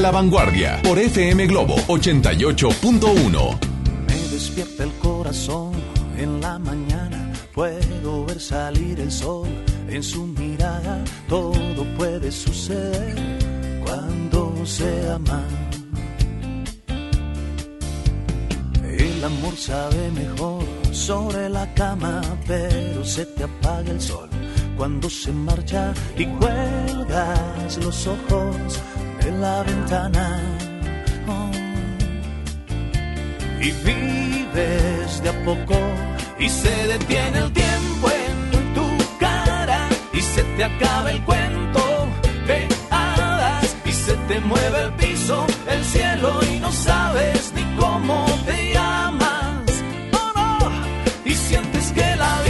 La vanguardia por FM Globo 88.1. Me despierta el corazón en la mañana, puedo ver salir el sol en su mirada, todo puede suceder cuando se ama. El amor sabe mejor sobre la cama, pero se te apaga el sol cuando se marcha y cuelgas los ojos la ventana. Oh. Y vives de a poco y se detiene el tiempo en tu cara y se te acaba el cuento de hadas y se te mueve el piso, el cielo y no sabes ni cómo te llamas. Oh no, y sientes que la Virgen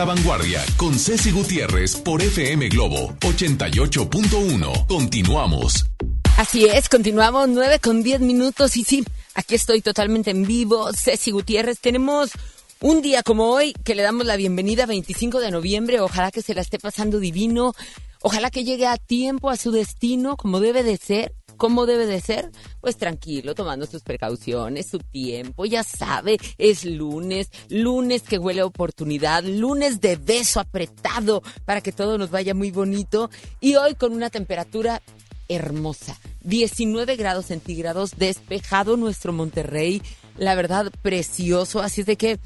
la vanguardia con Ceci Gutiérrez por FM Globo 88.1. Continuamos. Así es, continuamos 9 con 10 minutos y sí, aquí estoy totalmente en vivo, Ceci Gutiérrez. Tenemos un día como hoy que le damos la bienvenida 25 de noviembre, ojalá que se la esté pasando divino, ojalá que llegue a tiempo a su destino como debe de ser. ¿Cómo debe de ser? Pues tranquilo, tomando sus precauciones, su tiempo, ya sabe, es lunes, lunes que huele a oportunidad, lunes de beso apretado para que todo nos vaya muy bonito y hoy con una temperatura hermosa. 19 grados centígrados, despejado nuestro Monterrey, la verdad precioso, así es de que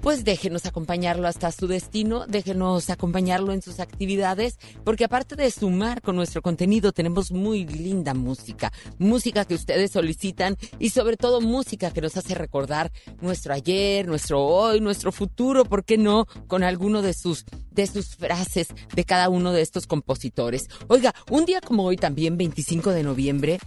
pues déjenos acompañarlo hasta su destino, déjenos acompañarlo en sus actividades, porque aparte de sumar con nuestro contenido, tenemos muy linda música, música que ustedes solicitan y sobre todo música que nos hace recordar nuestro ayer, nuestro hoy, nuestro futuro, ¿por qué no? Con alguno de sus, de sus frases de cada uno de estos compositores. Oiga, un día como hoy también, 25 de noviembre,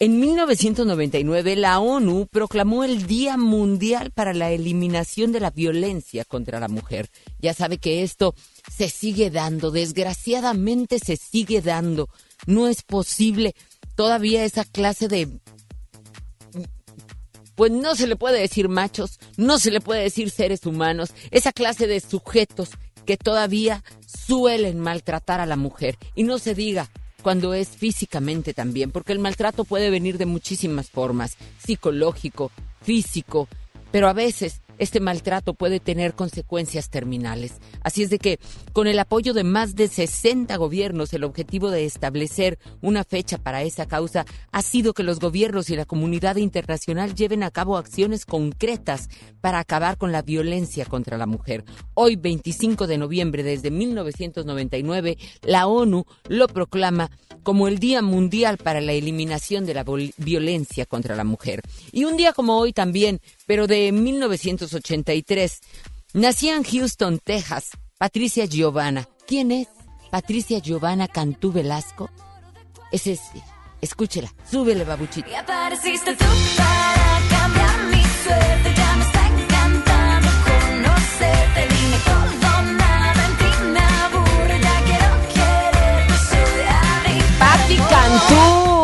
En 1999 la ONU proclamó el Día Mundial para la Eliminación de la Violencia contra la Mujer. Ya sabe que esto se sigue dando, desgraciadamente se sigue dando. No es posible todavía esa clase de... Pues no se le puede decir machos, no se le puede decir seres humanos, esa clase de sujetos que todavía suelen maltratar a la mujer. Y no se diga cuando es físicamente también, porque el maltrato puede venir de muchísimas formas, psicológico, físico, pero a veces este maltrato puede tener consecuencias terminales. Así es de que, con el apoyo de más de 60 gobiernos, el objetivo de establecer una fecha para esa causa ha sido que los gobiernos y la comunidad internacional lleven a cabo acciones concretas para acabar con la violencia contra la mujer. Hoy, 25 de noviembre, desde 1999, la ONU lo proclama como el Día Mundial para la Eliminación de la Violencia contra la Mujer. Y un día como hoy también, pero de 1983. Nacía en Houston, Texas, Patricia Giovanna. ¿Quién es? Patricia Giovanna Cantú Velasco. Es este. Escúchela. Súbele, babuchito. Y apareciste tú para cambiar mi suerte. Ya me está encantando conocerte. Dime todo, nada en ti me aburre. Ya quiero quererte. Soy Pati Cantú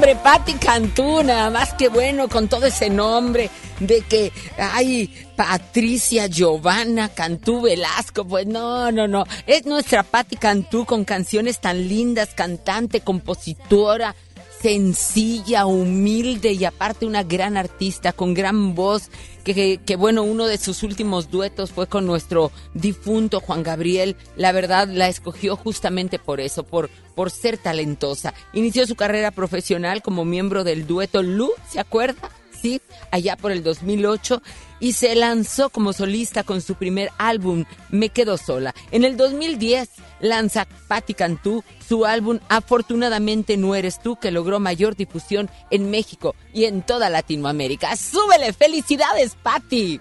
hombre, Patti Cantú, nada más que bueno con todo ese nombre de que hay Patricia Giovanna Cantú Velasco, pues no, no, no, es nuestra Patti Cantú con canciones tan lindas, cantante, compositora, sencilla, humilde y aparte una gran artista con gran voz, que, que, bueno, uno de sus últimos duetos fue con nuestro difunto Juan Gabriel. La verdad la escogió justamente por eso, por, por ser talentosa. Inició su carrera profesional como miembro del dueto Lu, ¿se acuerda? Allá por el 2008 y se lanzó como solista con su primer álbum Me Quedo Sola. En el 2010 lanza Patti Cantú su álbum Afortunadamente No Eres Tú, que logró mayor difusión en México y en toda Latinoamérica. ¡Súbele! ¡Felicidades, Patti!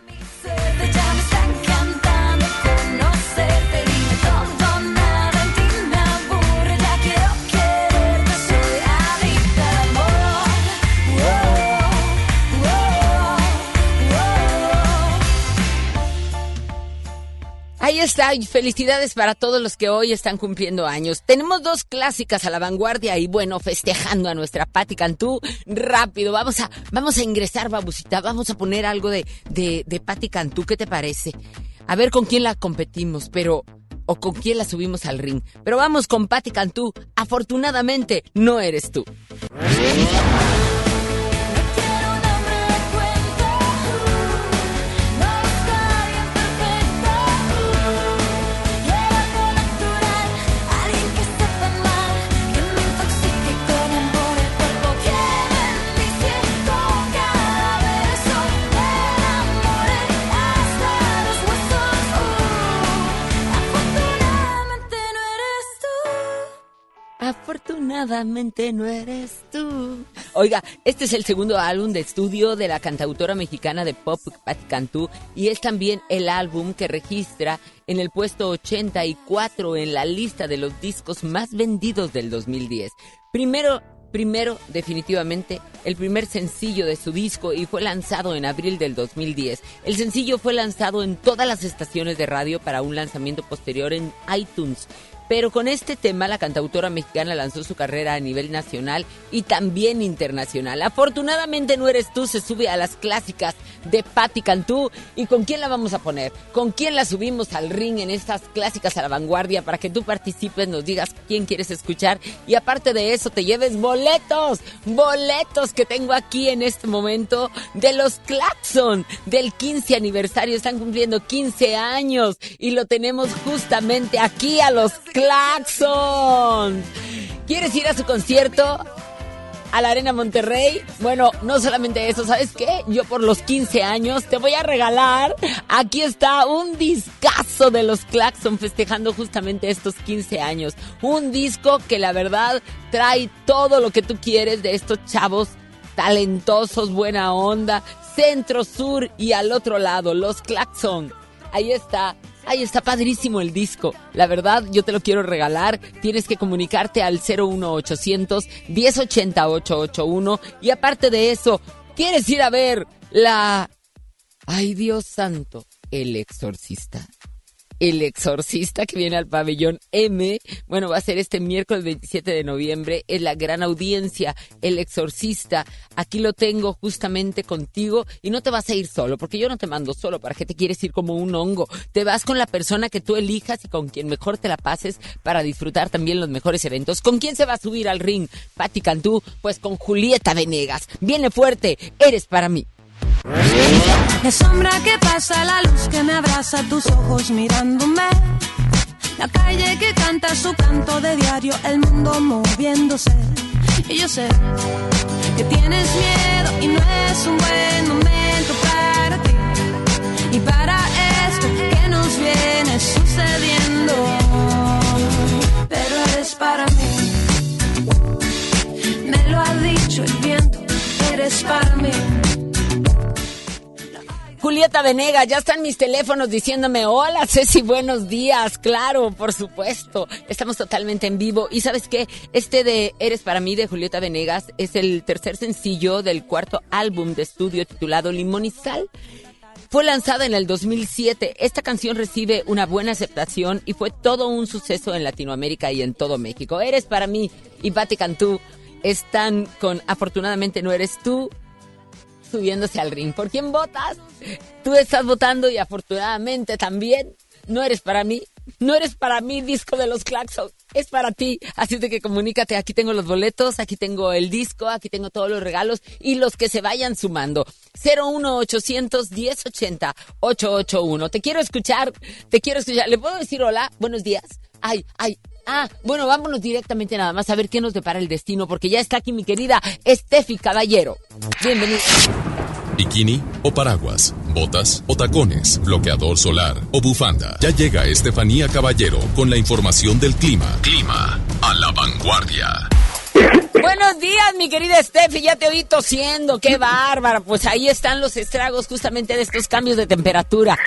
Ahí está, y felicidades para todos los que hoy están cumpliendo años. Tenemos dos clásicas a la vanguardia y bueno, festejando a nuestra Patti Cantú. Rápido, vamos a, vamos a ingresar, babusita, vamos a poner algo de, de, de Patti Cantú, ¿qué te parece? A ver con quién la competimos, pero o con quién la subimos al ring. Pero vamos con Patti Cantú. Afortunadamente, no eres tú. Afortunadamente no eres tú. Oiga, este es el segundo álbum de estudio de la cantautora mexicana de pop Patti Cantú y es también el álbum que registra en el puesto 84 en la lista de los discos más vendidos del 2010. Primero Primero, definitivamente, el primer sencillo de su disco y fue lanzado en abril del 2010. El sencillo fue lanzado en todas las estaciones de radio para un lanzamiento posterior en iTunes. Pero con este tema la cantautora mexicana lanzó su carrera a nivel nacional y también internacional. Afortunadamente no eres tú, se sube a las clásicas de Patti Cantú. ¿Y con quién la vamos a poner? ¿Con quién la subimos al ring en estas clásicas a la vanguardia para que tú participes, nos digas quién quieres escuchar y aparte de eso te lleves boletos, boletos que tengo aquí en este momento de los Claxon del 15 aniversario. Están cumpliendo 15 años y lo tenemos justamente aquí a los. ¿Quieres ir a su concierto? a la Arena Monterrey. Bueno, no solamente eso, ¿sabes qué? Yo por los 15 años te voy a regalar. Aquí está un discazo de los Claxon festejando justamente estos 15 años. Un disco que la verdad trae todo lo que tú quieres de estos chavos talentosos, buena onda, centro, sur y al otro lado, los Claxon. Ahí está Ay, está padrísimo el disco. La verdad, yo te lo quiero regalar. Tienes que comunicarte al 01800 1080 881 y aparte de eso, ¿quieres ir a ver la Ay, Dios santo, el exorcista. El Exorcista que viene al pabellón M. Bueno, va a ser este miércoles 27 de noviembre. Es la gran audiencia. El Exorcista. Aquí lo tengo justamente contigo y no te vas a ir solo, porque yo no te mando solo. ¿Para qué te quieres ir como un hongo? Te vas con la persona que tú elijas y con quien mejor te la pases para disfrutar también los mejores eventos. ¿Con quién se va a subir al ring? Patti Cantú, pues con Julieta Venegas. Viene fuerte. Eres para mí. La sombra que pasa, la luz que me abraza, tus ojos mirándome. La calle que canta su canto de diario, el mundo moviéndose. Y yo sé que tienes miedo y no es un buen momento para ti. Y para esto que nos viene sucediendo. Pero eres para mí. Me lo ha dicho el viento, eres para mí. Julieta Venega, ya están mis teléfonos diciéndome, hola Ceci, buenos días, claro, por supuesto, estamos totalmente en vivo. Y sabes qué, este de Eres para mí de Julieta Venegas es el tercer sencillo del cuarto álbum de estudio titulado Limón y Sal. Fue lanzada en el 2007. Esta canción recibe una buena aceptación y fue todo un suceso en Latinoamérica y en todo México. Eres para mí y Patti Cantú están con Afortunadamente no eres tú subiéndose al ring. ¿Por quién votas? Tú estás votando y afortunadamente también no eres para mí. No eres para mí, disco de los Claxons. Es para ti. Así de que comunícate. Aquí tengo los boletos, aquí tengo el disco, aquí tengo todos los regalos y los que se vayan sumando. 01800 1080 881. Te quiero escuchar, te quiero escuchar. ¿Le puedo decir hola? Buenos días. Ay, ay, Ah, bueno, vámonos directamente nada más a ver qué nos depara el destino, porque ya está aquí mi querida Steffi Caballero. Bienvenida. Bikini o paraguas, botas o tacones, bloqueador solar o bufanda. Ya llega Estefanía Caballero con la información del clima. Clima a la vanguardia. Buenos días, mi querida Steffi, ya te oí tosiendo, qué bárbara. Pues ahí están los estragos justamente de estos cambios de temperatura.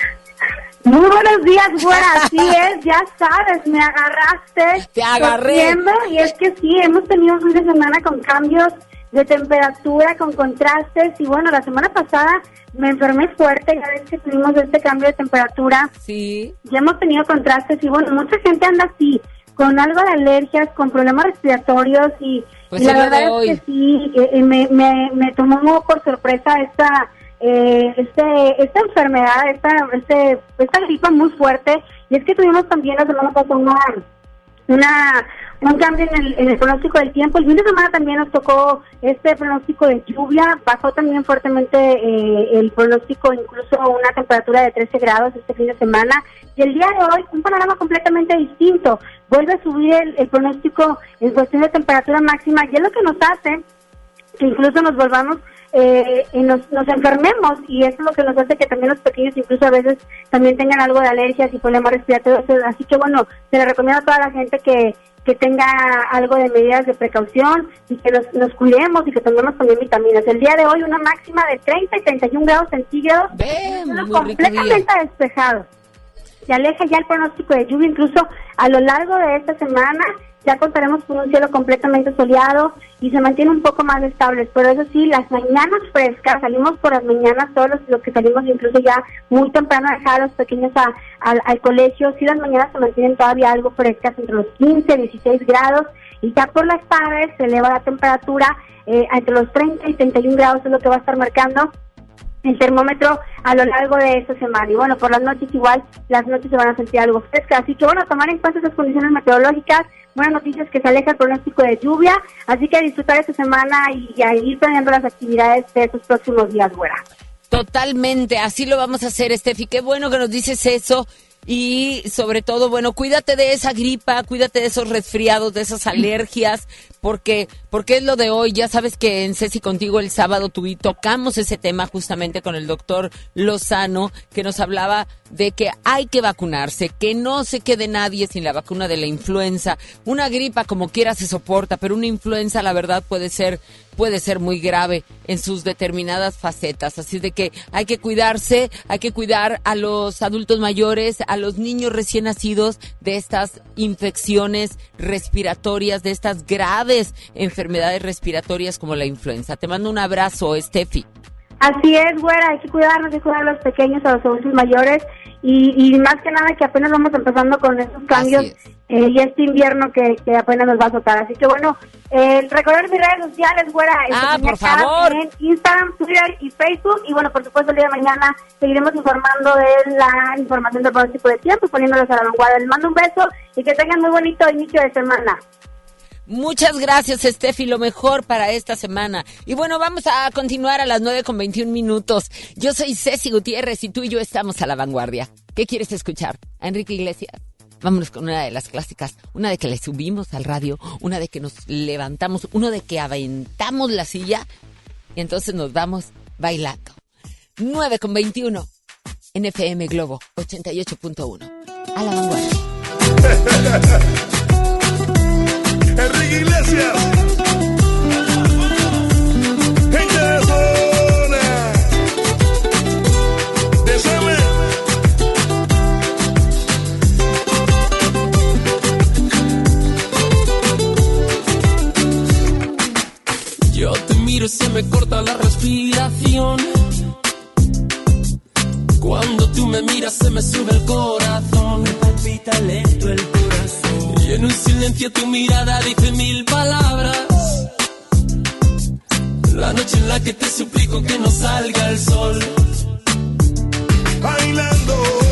Muy buenos días, güera. Así es, ya sabes, me agarraste. Te agarré. Y es que sí, hemos tenido un fin de semana con cambios de temperatura, con contrastes. Y bueno, la semana pasada me enfermé fuerte, ya ves que tuvimos este cambio de temperatura. Sí. Ya hemos tenido contrastes y bueno, mucha gente anda así, con algo de alergias, con problemas respiratorios y, Pues y la verdad es que sí, eh, me, me, me tomó por sorpresa esta eh, este, esta enfermedad, esta, este, esta gripa muy fuerte. Y es que tuvimos también la semana pasada una, una, un cambio en el, en el pronóstico del tiempo. El fin de semana también nos tocó este pronóstico de lluvia. Bajó también fuertemente eh, el pronóstico, incluso una temperatura de 13 grados este fin de semana. Y el día de hoy, un panorama completamente distinto. Vuelve a subir el, el pronóstico en cuestión de temperatura máxima. Y es lo que nos hace que incluso nos volvamos eh, y nos, nos enfermemos y eso es lo que nos hace que también los pequeños incluso a veces también tengan algo de alergias y problemas respiratorios. Así que bueno, se le recomiendo a toda la gente que, que tenga algo de medidas de precaución y que nos, nos cuidemos y que tomemos también vitaminas. El día de hoy una máxima de 30 y 31 grados centígrados, día. completamente despejado. Se aleja ya el pronóstico de lluvia, incluso a lo largo de esta semana ya contaremos con un cielo completamente soleado y se mantiene un poco más estable. Pero eso sí, las mañanas frescas, salimos por las mañanas, todos los, que salimos incluso ya muy temprano a dejar a los pequeños a- al- al colegio, sí las mañanas se mantienen todavía algo frescas, entre los 15 y 16 grados, y ya por las tardes se eleva la temperatura eh, entre los 30 y 31 grados, es lo que va a estar marcando el termómetro a lo largo de esta semana. Y bueno, por las noches igual, las noches se van a sentir algo frescas. Así que bueno, tomar en cuenta esas condiciones meteorológicas. Buenas noticias que se aleja el pronóstico de lluvia. Así que a disfrutar esta semana y a ir planeando las actividades de estos próximos días, güera. Totalmente, así lo vamos a hacer, Steffi. Qué bueno que nos dices eso. Y sobre todo, bueno, cuídate de esa gripa, cuídate de esos resfriados, de esas alergias, porque, porque es lo de hoy. Ya sabes que en Ceci contigo el sábado tuvi- tocamos ese tema justamente con el doctor Lozano, que nos hablaba de que hay que vacunarse, que no se quede nadie sin la vacuna de la influenza. Una gripa como quiera se soporta, pero una influenza la verdad puede ser puede ser muy grave en sus determinadas facetas. Así de que hay que cuidarse, hay que cuidar a los adultos mayores, a los niños recién nacidos de estas infecciones respiratorias, de estas graves enfermedades respiratorias como la influenza. Te mando un abrazo, Steffi. Así es, güera, hay que cuidarnos, hay que cuidar a los pequeños, a los adultos mayores y, y más que nada que apenas vamos empezando con esos cambios eh, y este invierno que, que, apenas nos va a azotar. Así que bueno, eh, recordar mis redes sociales, güera. Ah, por favor. En Instagram, Twitter y Facebook. Y bueno, por supuesto, el día de mañana seguiremos informando de la información del pronóstico de tiempo, poniéndolos a la vanguardia. Les mando un beso y que tengan muy bonito inicio de semana. Muchas gracias, Steffi. Lo mejor para esta semana. Y bueno, vamos a continuar a las 9 con 21 minutos. Yo soy Ceci Gutiérrez y tú y yo estamos a la vanguardia. ¿Qué quieres escuchar? ¿A Enrique Iglesias? Vámonos con una de las clásicas. Una de que le subimos al radio, una de que nos levantamos, uno de que aventamos la silla y entonces nos vamos bailando. 9 con 21 NFM Globo 88.1. A la vanguardia. Enrique Iglesias. Gente de zona. Desame. Yo te miro y se me corta la respiración. Cuando tú me miras se me sube el corazón. Me palpita lento el corazón. Y en un silencio tu mirada dice mil palabras. La noche en la que te suplico que no salga el sol. Bailando.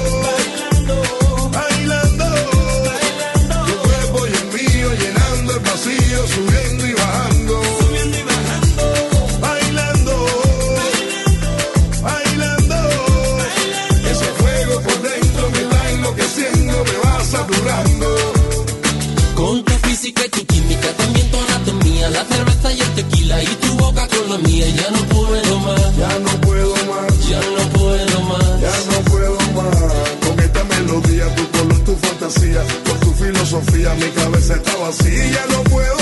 Física y tu química, también tu anatomía, la cerveza y el tequila y tu boca con la mía. Ya no puedo más, Ya no puedo más. ya no puedo más. Ya no puedo más con esta melodía, tu color, tu fantasía, con tu filosofía, mi cabeza está vacía. Ya no puedo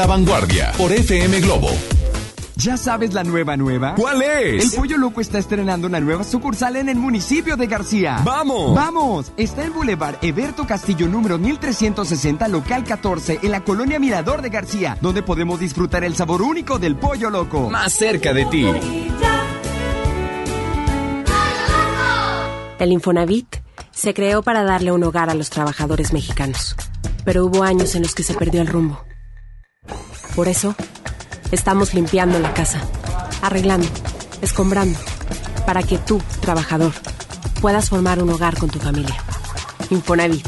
la vanguardia por FM Globo ¿Ya sabes la nueva nueva? ¿Cuál es? El Pollo Loco está estrenando una nueva sucursal en el municipio de García. ¡Vamos! ¡Vamos! Está en Boulevard Eberto Castillo número 1360, local 14, en la colonia Mirador de García, donde podemos disfrutar el sabor único del Pollo Loco. Más cerca de ti. El Infonavit se creó para darle un hogar a los trabajadores mexicanos, pero hubo años en los que se perdió el rumbo. Por eso, estamos limpiando la casa, arreglando, escombrando, para que tú, trabajador, puedas formar un hogar con tu familia. Infonavit,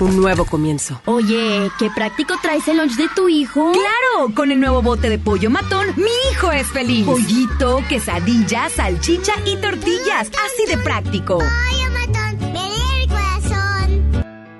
un nuevo comienzo. Oye, qué práctico traes el lunch de tu hijo. Claro, con el nuevo bote de pollo matón, mi hijo es feliz. Pollito, quesadilla, salchicha y tortillas, así de práctico.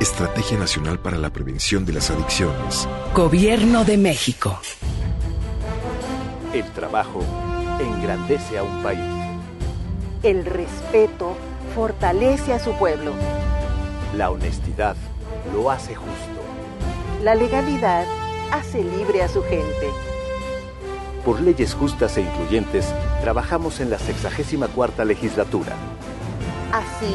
Estrategia Nacional para la Prevención de las Adicciones. Gobierno de México. El trabajo engrandece a un país. El respeto fortalece a su pueblo. La honestidad lo hace justo. La legalidad hace libre a su gente. Por leyes justas e incluyentes, trabajamos en la 64 legislatura. Así,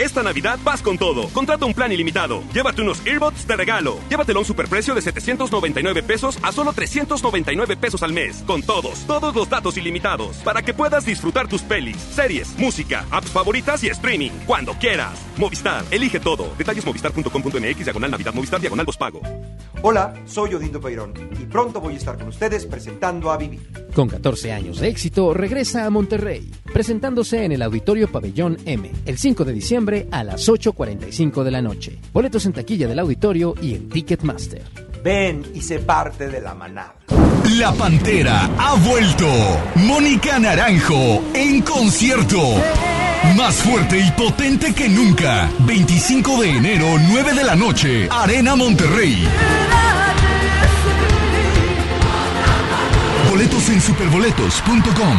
Esta Navidad vas con todo. Contrata un plan ilimitado. Llévate unos earbuds de regalo. Llévatelo a un superprecio de 799 pesos a solo 399 pesos al mes. Con todos, todos los datos ilimitados. Para que puedas disfrutar tus pelis, series, música, apps favoritas y streaming. Cuando quieras. Movistar, elige todo. Detalles movistar.com.mx, diagonal Navidad, Movistar, diagonal pago. Hola, soy Odindo Peirón y pronto voy a estar con ustedes presentando a Vivir. Con 14 años de éxito, regresa a Monterrey, presentándose en el Auditorio Pabellón M, el 5 de diciembre a las 8.45 de la noche. Boletos en taquilla del auditorio y en Ticketmaster. Ven y sé parte de la manada. La Pantera ha vuelto. Mónica Naranjo en concierto. Más fuerte y potente que nunca. 25 de enero, 9 de la noche. Arena Monterrey. Boletos en superboletos.com.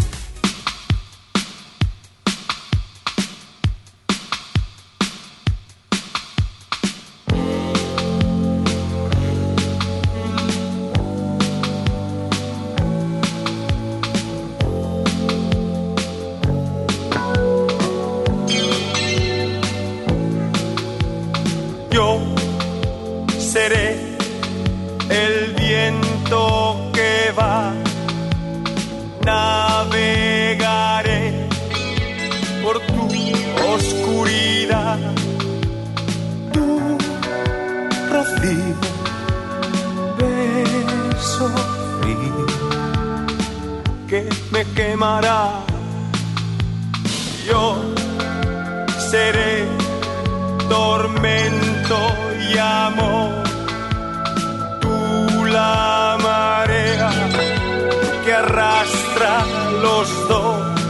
arrastra los dos,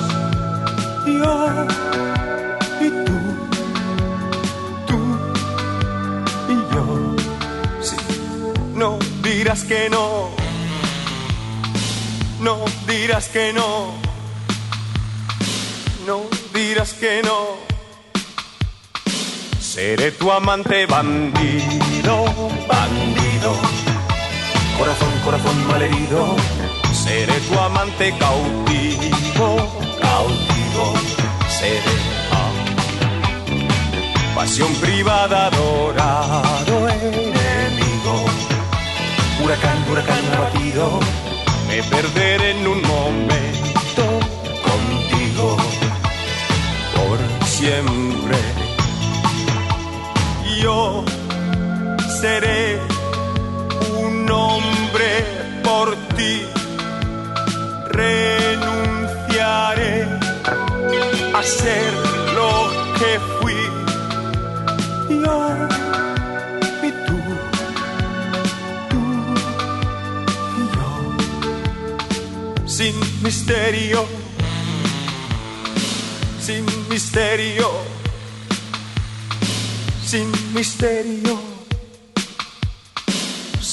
yo y tú, tú y yo. Sí, no dirás que no, no dirás que no, no dirás que no. Seré tu amante bandido, bandido. Corazón, corazón malherido Seré tu amante cautivo, cautivo. Seré pasión privada, adorado enemigo. Huracán, huracán abatido. Me perderé en un momento contigo por siempre. Yo seré un hombre por ti. Renunciaré a ser lo que fui. Yo y tú, tú y yo. Sin misterio, sin misterio, sin misterio.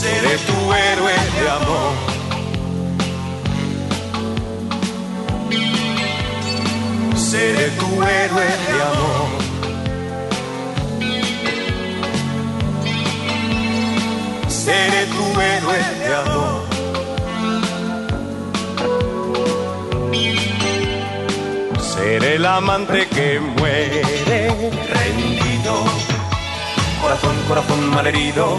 seré tu héroe de amor. Seré tu héroe de amor. Seré tu héroe de amor. Seré el amante que muere rendido. Corazón, corazón malherido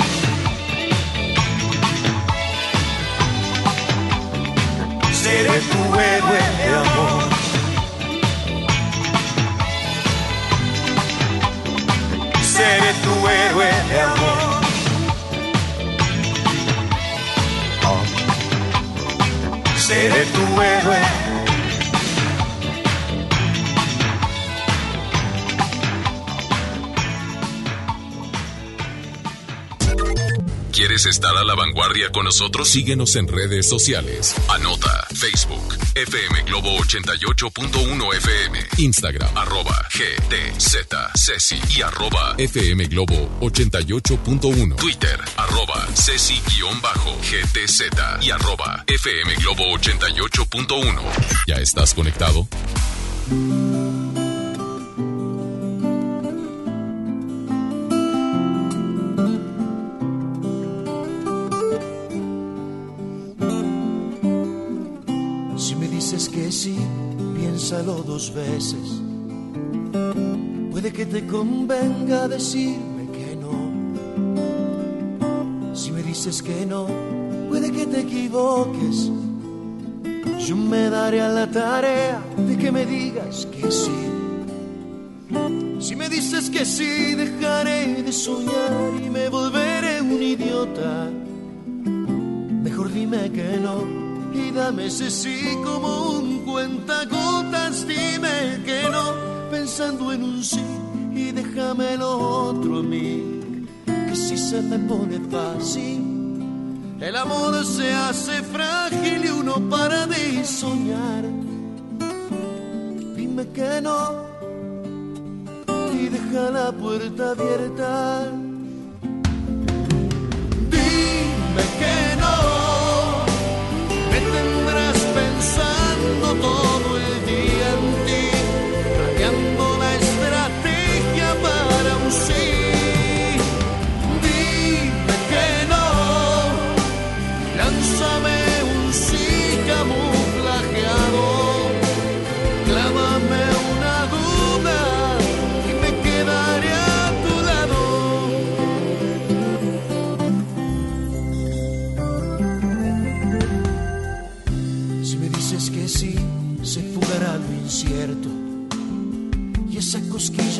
Seré tu héroe de amor. Seré tu héroe de amor. Seré tu héroe. ¿Quieres estar a la vanguardia con nosotros? Síguenos en redes sociales. Anota Facebook, FM Globo 88.1 FM, Instagram, arroba GTZ Ceci y arroba FM Globo 88.1, Twitter, arroba Ceci-GTZ y arroba FM Globo 88.1. ¿Ya estás conectado? Piénsalo dos veces. Puede que te convenga decirme que no. Si me dices que no, puede que te equivoques. Yo me daré a la tarea de que me digas que sí. Si me dices que sí, dejaré de soñar y me volveré un idiota. Mejor dime que no y dame ese sí como un cuentagotas. Dime que no, pensando en un sí y déjame lo otro a mí. Que si se me pone fácil, el amor se hace frágil y uno para de soñar. Dime que no y deja la puerta abierta. Todo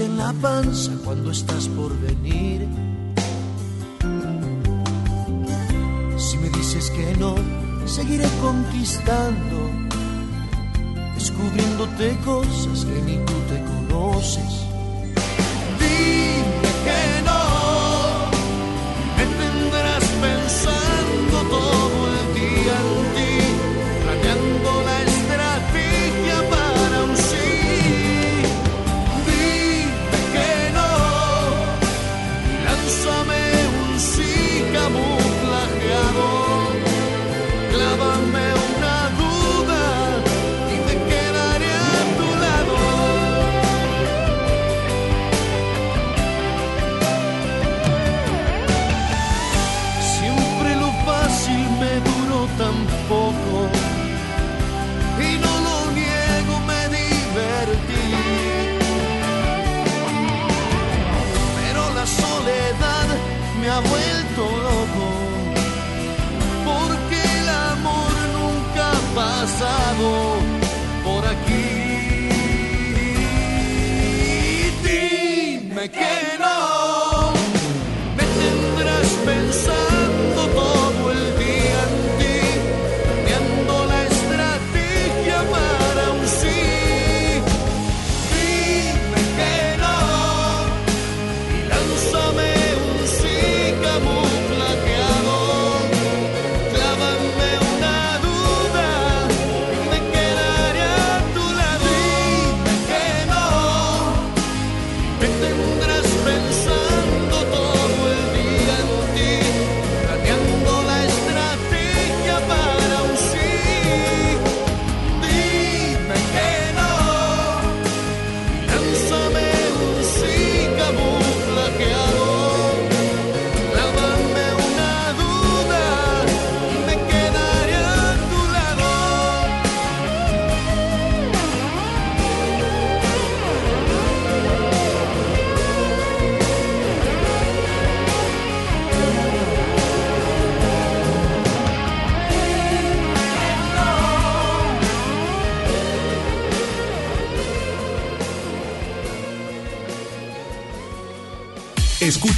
en la panza cuando estás por venir. Si me dices que no, seguiré conquistando, descubriéndote cosas que ni tú te conoces. Dime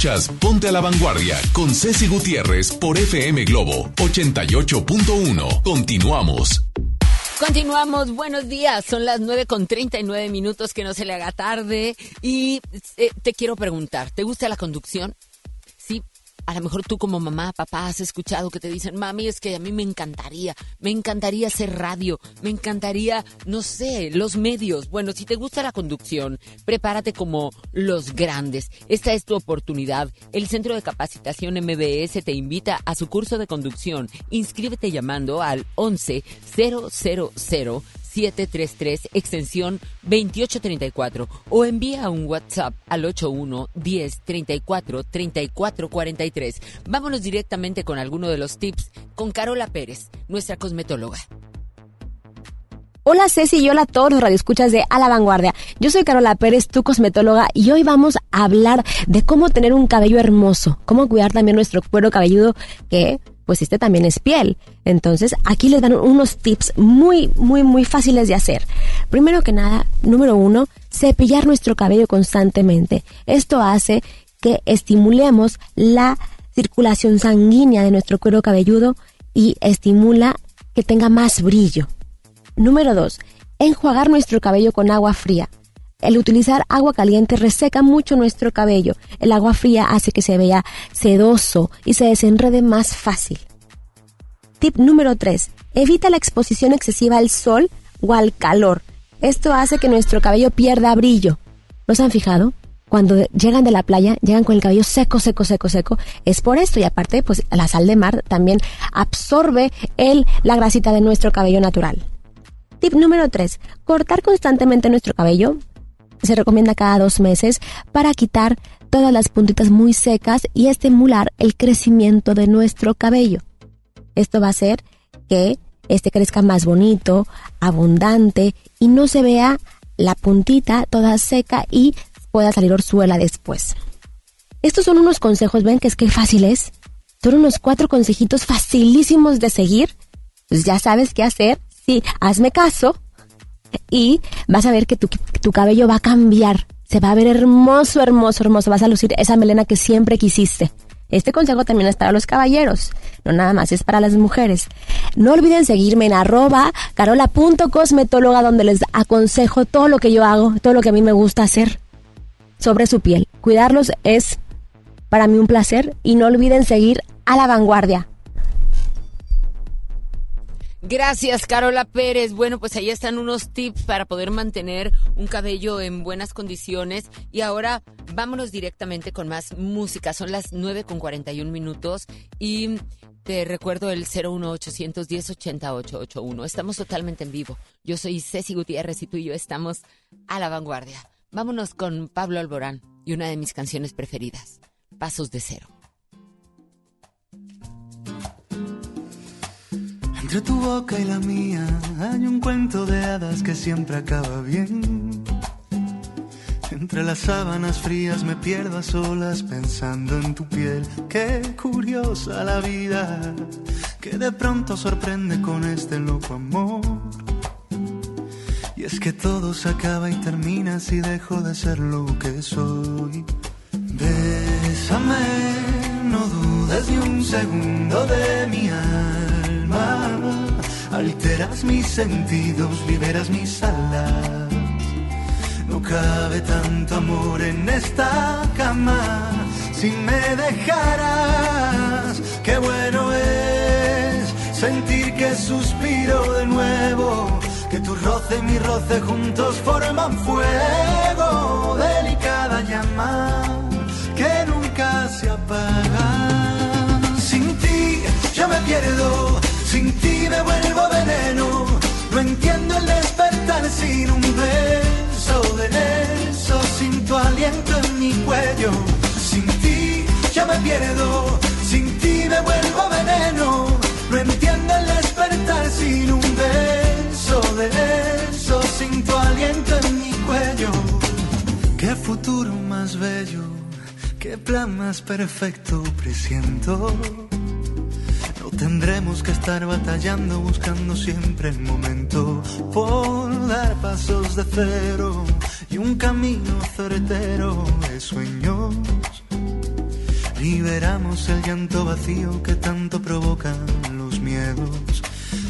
Ponte a la Vanguardia con Ceci Gutiérrez por FM Globo 88.1. Continuamos. Continuamos, buenos días, son las 9 con 39 minutos, que no se le haga tarde y eh, te quiero preguntar, ¿te gusta la conducción? A lo mejor tú como mamá, papá has escuchado que te dicen, mami, es que a mí me encantaría, me encantaría hacer radio, me encantaría, no sé, los medios. Bueno, si te gusta la conducción, prepárate como los grandes. Esta es tu oportunidad. El Centro de Capacitación MBS te invita a su curso de conducción. Inscríbete llamando al 11 000 733 extensión 2834 o envía un WhatsApp al 81 10 34 34 43. Vámonos directamente con alguno de los tips con Carola Pérez, nuestra cosmetóloga. Hola Ceci y hola a todos los radioescuchas de A la Vanguardia. Yo soy Carola Pérez, tu cosmetóloga, y hoy vamos a hablar de cómo tener un cabello hermoso, cómo cuidar también nuestro cuero cabelludo, que pues este también es piel. Entonces aquí les dan unos tips muy, muy, muy fáciles de hacer. Primero que nada, número uno, cepillar nuestro cabello constantemente. Esto hace que estimulemos la circulación sanguínea de nuestro cuero cabelludo y estimula que tenga más brillo. Número 2. Enjuagar nuestro cabello con agua fría. El utilizar agua caliente reseca mucho nuestro cabello. El agua fría hace que se vea sedoso y se desenrede más fácil. Tip número 3. Evita la exposición excesiva al sol o al calor. Esto hace que nuestro cabello pierda brillo. ¿Los han fijado? Cuando llegan de la playa, llegan con el cabello seco, seco, seco, seco. Es por esto. Y aparte, pues la sal de mar también absorbe el, la grasita de nuestro cabello natural. Tip número 3. Cortar constantemente nuestro cabello. Se recomienda cada dos meses para quitar todas las puntitas muy secas y estimular el crecimiento de nuestro cabello. Esto va a hacer que este crezca más bonito, abundante y no se vea la puntita toda seca y pueda salir orzuela después. Estos son unos consejos, ven que es que fácil es. Son unos cuatro consejitos facilísimos de seguir. Pues ya sabes qué hacer. Sí, hazme caso y vas a ver que tu, tu cabello va a cambiar. Se va a ver hermoso, hermoso, hermoso. Vas a lucir esa melena que siempre quisiste. Este consejo también es para los caballeros, no nada más, es para las mujeres. No olviden seguirme en arroba carola.cosmetóloga donde les aconsejo todo lo que yo hago, todo lo que a mí me gusta hacer sobre su piel. Cuidarlos es para mí un placer y no olviden seguir a la vanguardia. Gracias, Carola Pérez. Bueno, pues ahí están unos tips para poder mantener un cabello en buenas condiciones. Y ahora vámonos directamente con más música. Son las 9 con 41 minutos y te recuerdo el 01810 8881. Estamos totalmente en vivo. Yo soy Ceci Gutiérrez y tú y yo estamos a la vanguardia. Vámonos con Pablo Alborán y una de mis canciones preferidas, Pasos de Cero. Entre tu boca y la mía hay un cuento de hadas que siempre acaba bien. Entre las sábanas frías me pierdo a solas pensando en tu piel. Qué curiosa la vida que de pronto sorprende con este loco amor. Y es que todo se acaba y termina si dejo de ser lo que soy. Bésame, no dudes ni un segundo de mi alma. Alteras mis sentidos, liberas mis alas. No cabe tanto amor en esta cama. Si me dejaras, qué bueno es sentir que suspiro de nuevo. Que tu roce y mi roce juntos forman fuego. Delicada llama que nunca se apaga. Sin ti yo me pierdo, sin ti me vuelvo veneno. No entiendo el despertar sin un beso de eso, sin tu aliento en mi cuello. Sin ti yo me pierdo, sin ti me vuelvo veneno. No entiendo el despertar sin un beso de eso, sin tu aliento en mi cuello. Qué futuro más bello, qué plan más perfecto presiento. No tendremos que estar batallando, buscando siempre el momento por dar pasos de cero y un camino certero de sueños. Liberamos el llanto vacío que tanto provocan los miedos.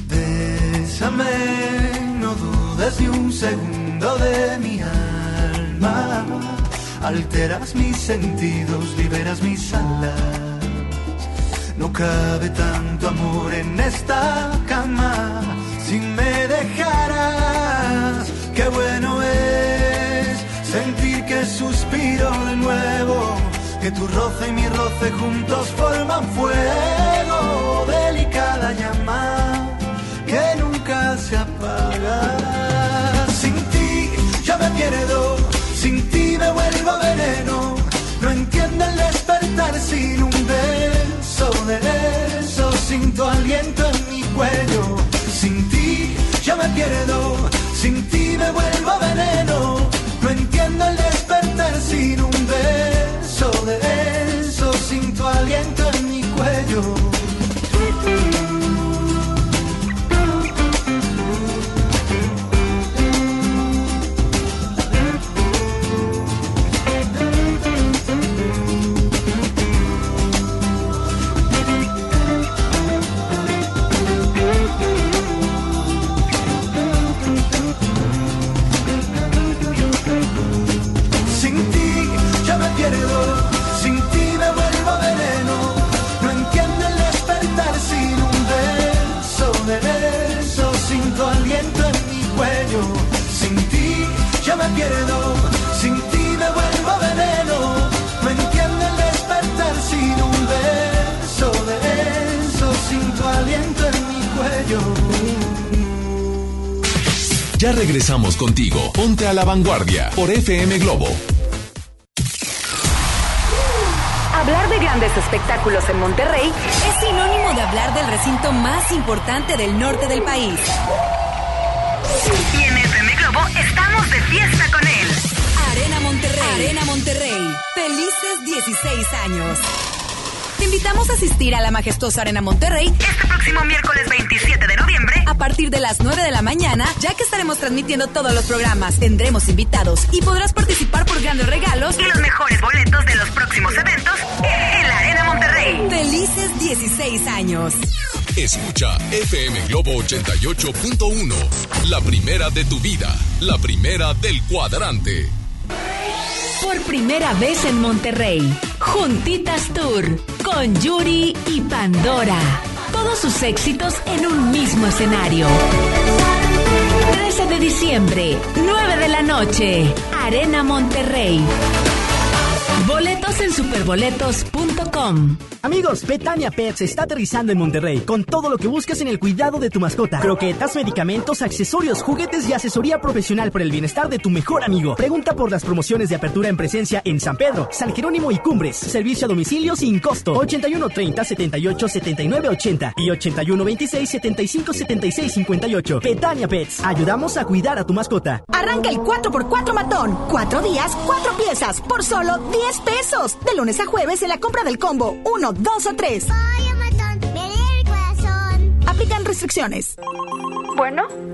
Bésame, no dudes ni un segundo de mi alma. Alteras mis sentidos, liberas mis alas. No cabe tanto amor en esta cama. Si me dejaras, qué bueno es sentir que suspiro de nuevo. Que tu roce y mi roce juntos forman fuego. Delicada llama que nunca se apaga. Sin ti yo me pierdo, sin ti me vuelvo veneno. No entiendo el despertar sin un beso de eso, sin tu aliento en mi cuello. Sin ti yo me pierdo, sin ti me vuelvo veneno. No entiendo el despertar sin un beso de eso, sin tu aliento en mi cuello. Yo me pierdo, sin ti me vuelvo veneno. No entiendo el despertar sin un beso de beso, sin tu aliento en mi cuello. Ya regresamos contigo. Ponte a la vanguardia por FM Globo. Hablar de grandes espectáculos en Monterrey Es sinónimo de hablar del recinto más importante del norte del país. y en Globo estamos de fiesta con él. Arena Monterrey. Arena Monterrey. Felices 16 años. Te invitamos a asistir a la majestuosa Arena Monterrey este próximo miércoles 27 de noviembre a partir de las 9 de la mañana, ya que estaremos transmitiendo todos los programas. Tendremos invitados y podrás participar por grandes regalos y los mejores boletos de los próximos eventos en la Arena Monterrey. Felices 16 años. Escucha FM Globo 88.1. La primera de tu vida. La primera del cuadrante. Por primera vez en Monterrey, Juntitas Tour con Yuri y Pandora. Todos sus éxitos en un mismo escenario. 13 de diciembre, 9 de la noche, Arena Monterrey. Boletos en superboletos.com. Amigos, Betania Pets está aterrizando en Monterrey con todo lo que buscas en el cuidado de tu mascota. Croquetas, medicamentos, accesorios, juguetes y asesoría profesional por el bienestar de tu mejor amigo. Pregunta por las promociones de apertura en presencia en San Pedro, San Jerónimo y Cumbres. Servicio a domicilio sin costo. 81 30 78 79 80 y 81 26 75 76 58. Betania Pets. Ayudamos a cuidar a tu mascota. Arranca el 4x4 matón. Cuatro días, cuatro piezas, por solo 10 pesos. De lunes a jueves en la compra del combo 1, 2 o 3. Aplican restricciones. Bueno.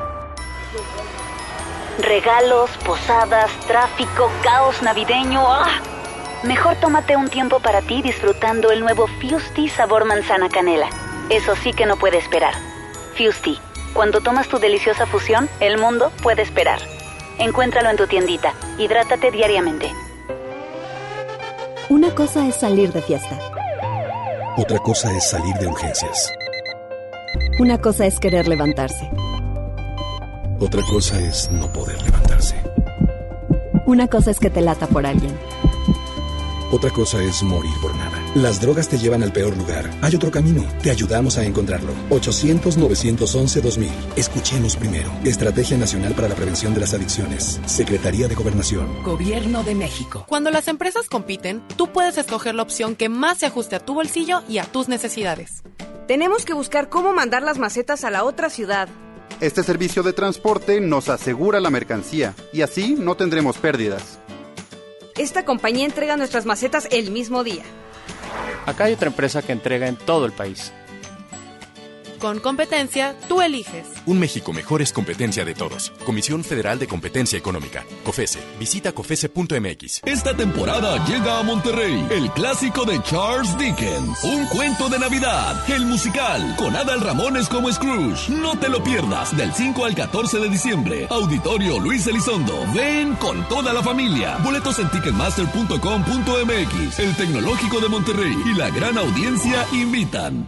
Regalos, posadas, tráfico, caos navideño. ¡Ah! Mejor tómate un tiempo para ti disfrutando el nuevo Fusti sabor manzana canela. Eso sí que no puede esperar. Fusti, cuando tomas tu deliciosa fusión, el mundo puede esperar. Encuéntralo en tu tiendita. Hidrátate diariamente. Una cosa es salir de fiesta. Otra cosa es salir de urgencias. Una cosa es querer levantarse. Otra cosa es no poder levantarse. Una cosa es que te lata por alguien. Otra cosa es morir por nada. Las drogas te llevan al peor lugar. Hay otro camino. Te ayudamos a encontrarlo. 800-911-2000. Escuchemos primero. Estrategia Nacional para la Prevención de las Adicciones. Secretaría de Gobernación. Gobierno de México. Cuando las empresas compiten, tú puedes escoger la opción que más se ajuste a tu bolsillo y a tus necesidades. Tenemos que buscar cómo mandar las macetas a la otra ciudad. Este servicio de transporte nos asegura la mercancía y así no tendremos pérdidas. Esta compañía entrega nuestras macetas el mismo día. Acá hay otra empresa que entrega en todo el país. Con competencia, tú eliges. Un México mejor es competencia de todos. Comisión Federal de Competencia Económica. COFESE. Visita COFESE.mx. Esta temporada llega a Monterrey el clásico de Charles Dickens. Un cuento de Navidad. El musical. Con Adal Ramones como Scrooge. No te lo pierdas. Del 5 al 14 de diciembre. Auditorio Luis Elizondo. Ven con toda la familia. Boletos en ticketmaster.com.mx. El Tecnológico de Monterrey y la gran audiencia invitan.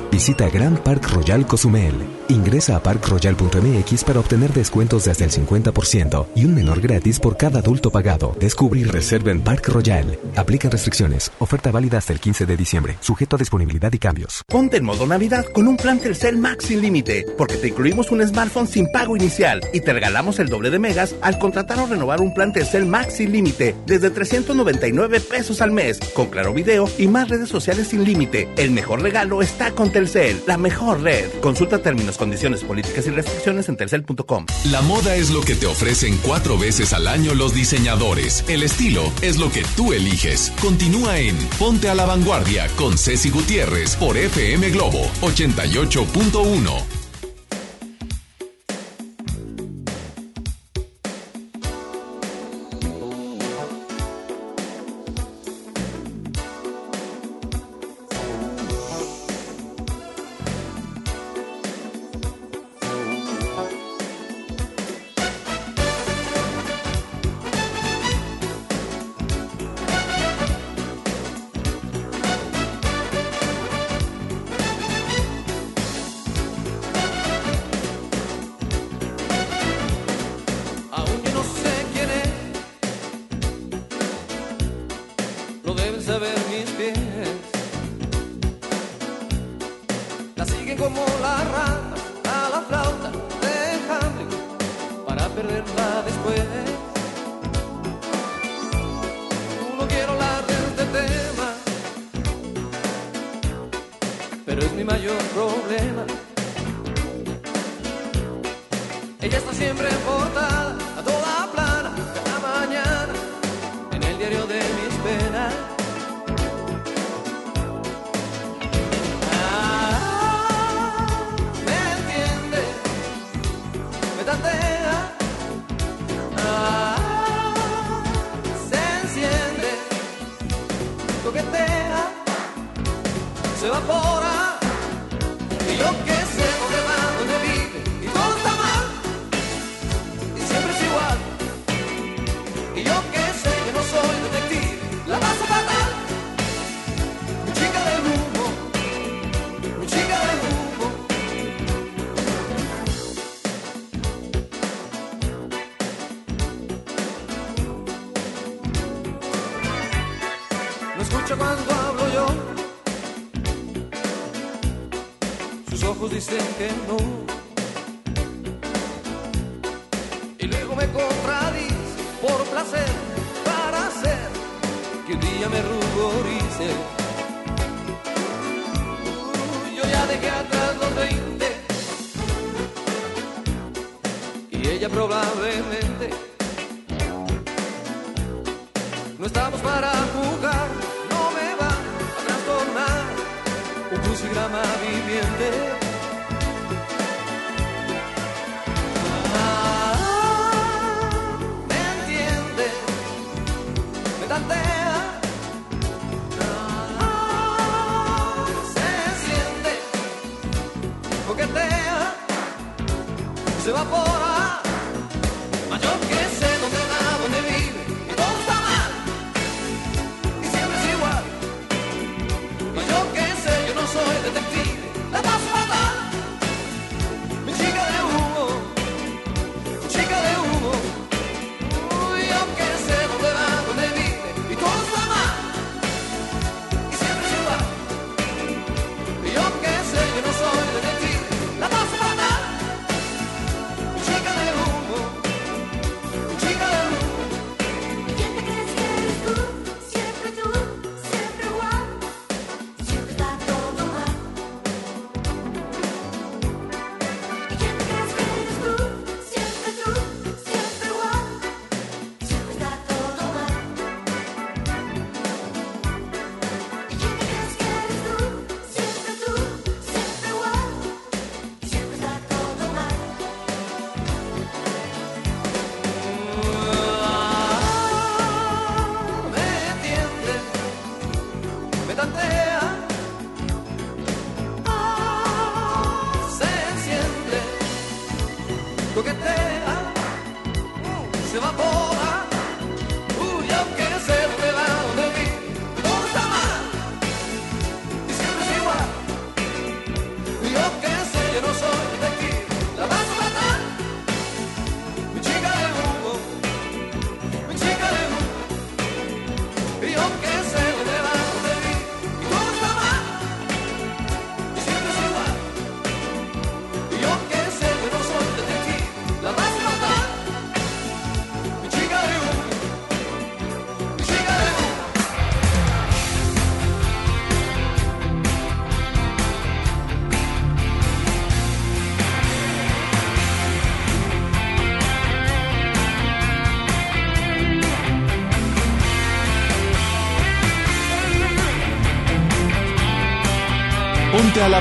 Visita Grand Park Royal Cozumel. Ingresa a parkroyal.mx para obtener descuentos de hasta el 50% y un menor gratis por cada adulto pagado. Descubre y reserva en Park Royal. Aplican restricciones. Oferta válida hasta el 15 de diciembre. Sujeto a disponibilidad y cambios. Ponte en modo Navidad con un plan Telcel Max sin límite, porque te incluimos un smartphone sin pago inicial y te regalamos el doble de megas al contratar o renovar un plan Telcel Max sin límite desde 399 pesos al mes, con claro video y más redes sociales sin límite. El mejor regalo está con Telcel, la mejor red. Consulta términos, condiciones, políticas y restricciones en telcel.com. La moda es lo que te ofrecen cuatro veces al año los diseñadores. El estilo es lo que tú eliges. Continúa en Ponte a la Vanguardia con Ceci Gutiérrez por FM Globo 88.1. que no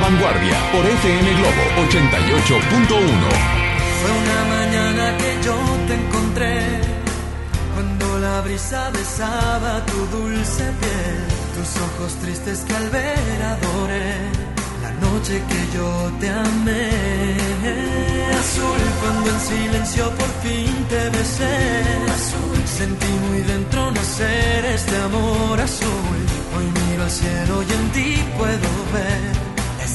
vanguardia por FM Globo 88.1. Fue una mañana que yo te encontré, cuando la brisa besaba tu dulce piel, tus ojos tristes que al ver adoré, la noche que yo te amé. Azul cuando en silencio por fin te besé, azul sentí muy dentro nacer este amor azul. Hoy miro al cielo y en ti puedo ver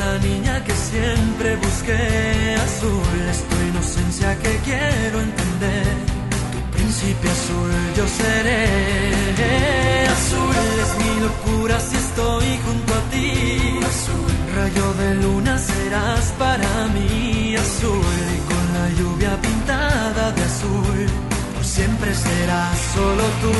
la niña que siempre busqué azul, es tu inocencia que quiero entender. Tu príncipe azul yo seré. Azul es mi locura si estoy junto a ti. Azul, rayo de luna serás para mí. Azul y con la lluvia pintada de azul, por siempre serás solo tú.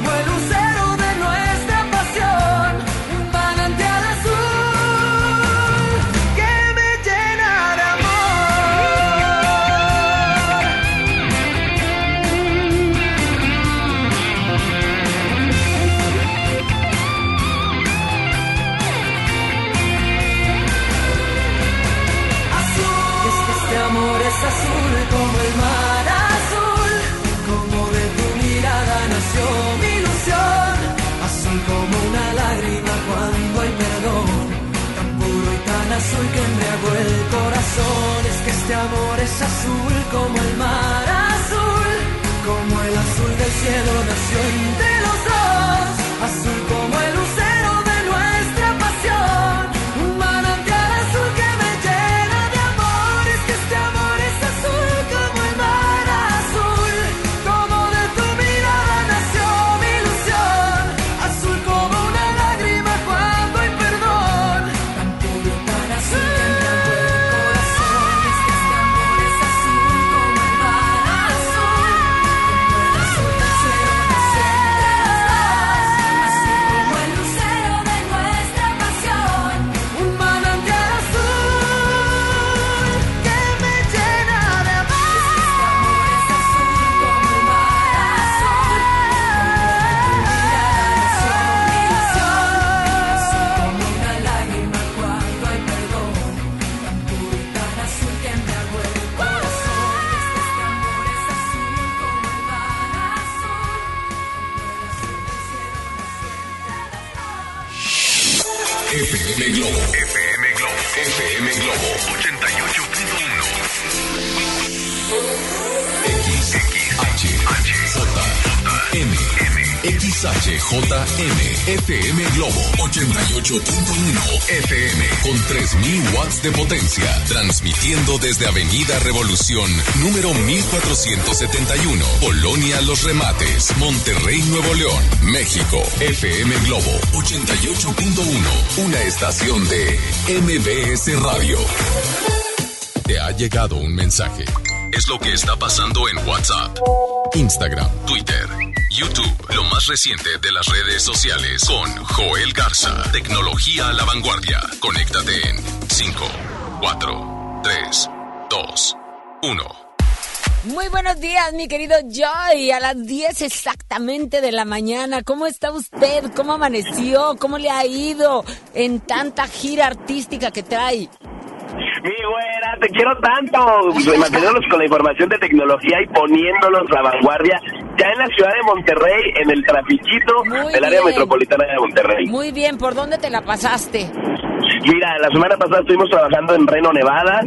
el corazón. Es que este amor es azul como el mar azul, como el azul del cielo nació watts de potencia, transmitiendo desde Avenida Revolución, número 1471, Polonia Los Remates, Monterrey, Nuevo León, México, FM Globo, 88.1, una estación de MBS Radio. Te ha llegado un mensaje. Es lo que está pasando en WhatsApp, Instagram, Twitter, YouTube, lo más reciente de las redes sociales con Joel Garza. Tecnología a la vanguardia. Conéctate en 5, 4, 3, 2, 1. Muy buenos días, mi querido Joy. A las 10 exactamente de la mañana. ¿Cómo está usted? ¿Cómo amaneció? ¿Cómo le ha ido en tanta gira artística que trae? Mi güera, te quiero tanto. Manteniéndolos con la información de tecnología y poniéndolos a la vanguardia ya en la ciudad de Monterrey, en el trafiquito Muy del área metropolitana de Monterrey. Muy bien, ¿por dónde te la pasaste? Mira, la semana pasada estuvimos trabajando en Reno, Nevada,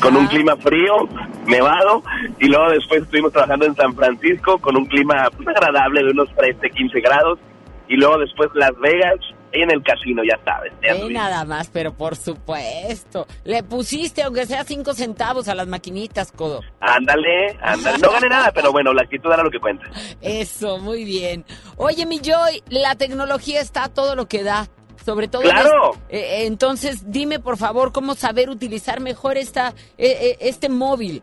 con un clima frío, nevado, y luego después estuvimos trabajando en San Francisco con un clima pues, agradable de unos 13, 15 grados, y luego después Las Vegas, en el casino, ya sabes. ya Eh, nada más, pero por supuesto. Le pusiste, aunque sea cinco centavos, a las maquinitas, Codo. Ándale, ándale. No gané nada, pero bueno, la actitud era lo que cuenta. Eso, muy bien. Oye, mi Joy, la tecnología está todo lo que da. Sobre todo. en ¡Claro! es- eh, entonces, dime por favor cómo saber utilizar mejor esta, eh, eh, este móvil.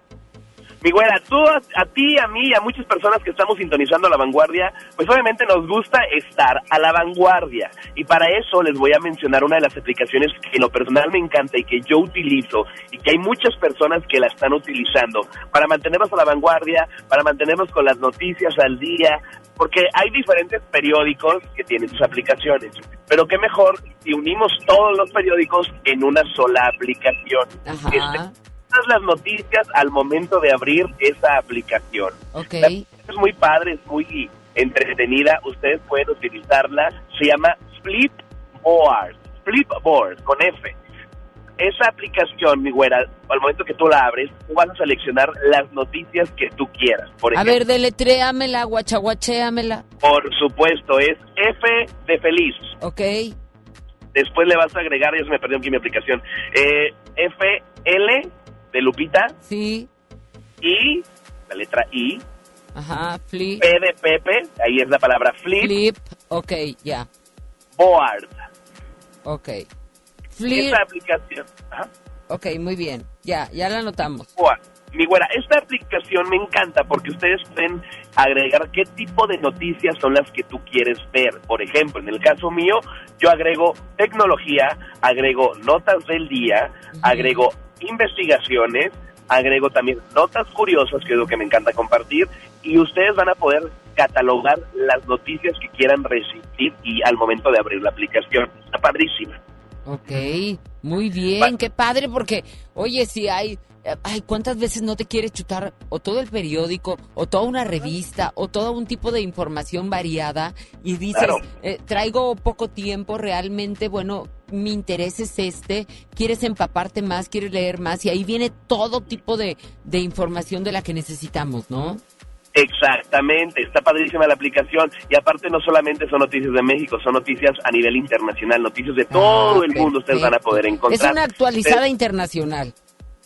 Mi güera, tú, a, a ti, a mí y a muchas personas que estamos sintonizando a la vanguardia, pues obviamente nos gusta estar a la vanguardia. Y para eso les voy a mencionar una de las aplicaciones que en lo personal me encanta y que yo utilizo y que hay muchas personas que la están utilizando para mantenernos a la vanguardia, para mantenernos con las noticias al día, porque hay diferentes periódicos que tienen sus aplicaciones. Pero qué mejor si unimos todos los periódicos en una sola aplicación. Este, todas las noticias al momento de abrir esa aplicación. La es muy padre, es muy entretenida. Ustedes pueden utilizarla. Se llama Flipboard. Flipboard, con F. Esa aplicación, mi güera, al momento que tú la abres, tú vas a seleccionar las noticias que tú quieras. Por A ejemplo, ver, deletréamela, guachaguachéamela. por supuesto, es F de feliz. Ok. Después le vas a agregar, ya se me perdió aquí mi aplicación, eh, F, L de Lupita. Sí. I, la letra I. Ajá, flip. P de Pepe, ahí es la palabra flip. Flip. Ok, ya. Board. Ok. Flip. Esa aplicación. Ajá. Ok, muy bien. Ya, ya la anotamos. Board. Mi güera, esta aplicación me encanta porque ustedes pueden agregar qué tipo de noticias son las que tú quieres ver. Por ejemplo, en el caso mío, yo agrego tecnología, agrego notas del día, agrego investigaciones, agrego también notas curiosas, que es lo que me encanta compartir, y ustedes van a poder catalogar las noticias que quieran recibir y al momento de abrir la aplicación. Está padrísima. Ok, muy bien, qué padre, porque, oye, si hay, ay, ¿cuántas veces no te quieres chutar o todo el periódico, o toda una revista, o todo un tipo de información variada, y dices, Claro. eh, traigo poco tiempo, realmente, bueno, mi interés es este, quieres empaparte más, quieres leer más, y ahí viene todo tipo de, de información de la que necesitamos, ¿no? Exactamente, está padrísima la aplicación y aparte no solamente son noticias de México, son noticias a nivel internacional, noticias de todo el mundo ustedes van a poder encontrar. Ah, Es una actualizada Ustedes- internacional.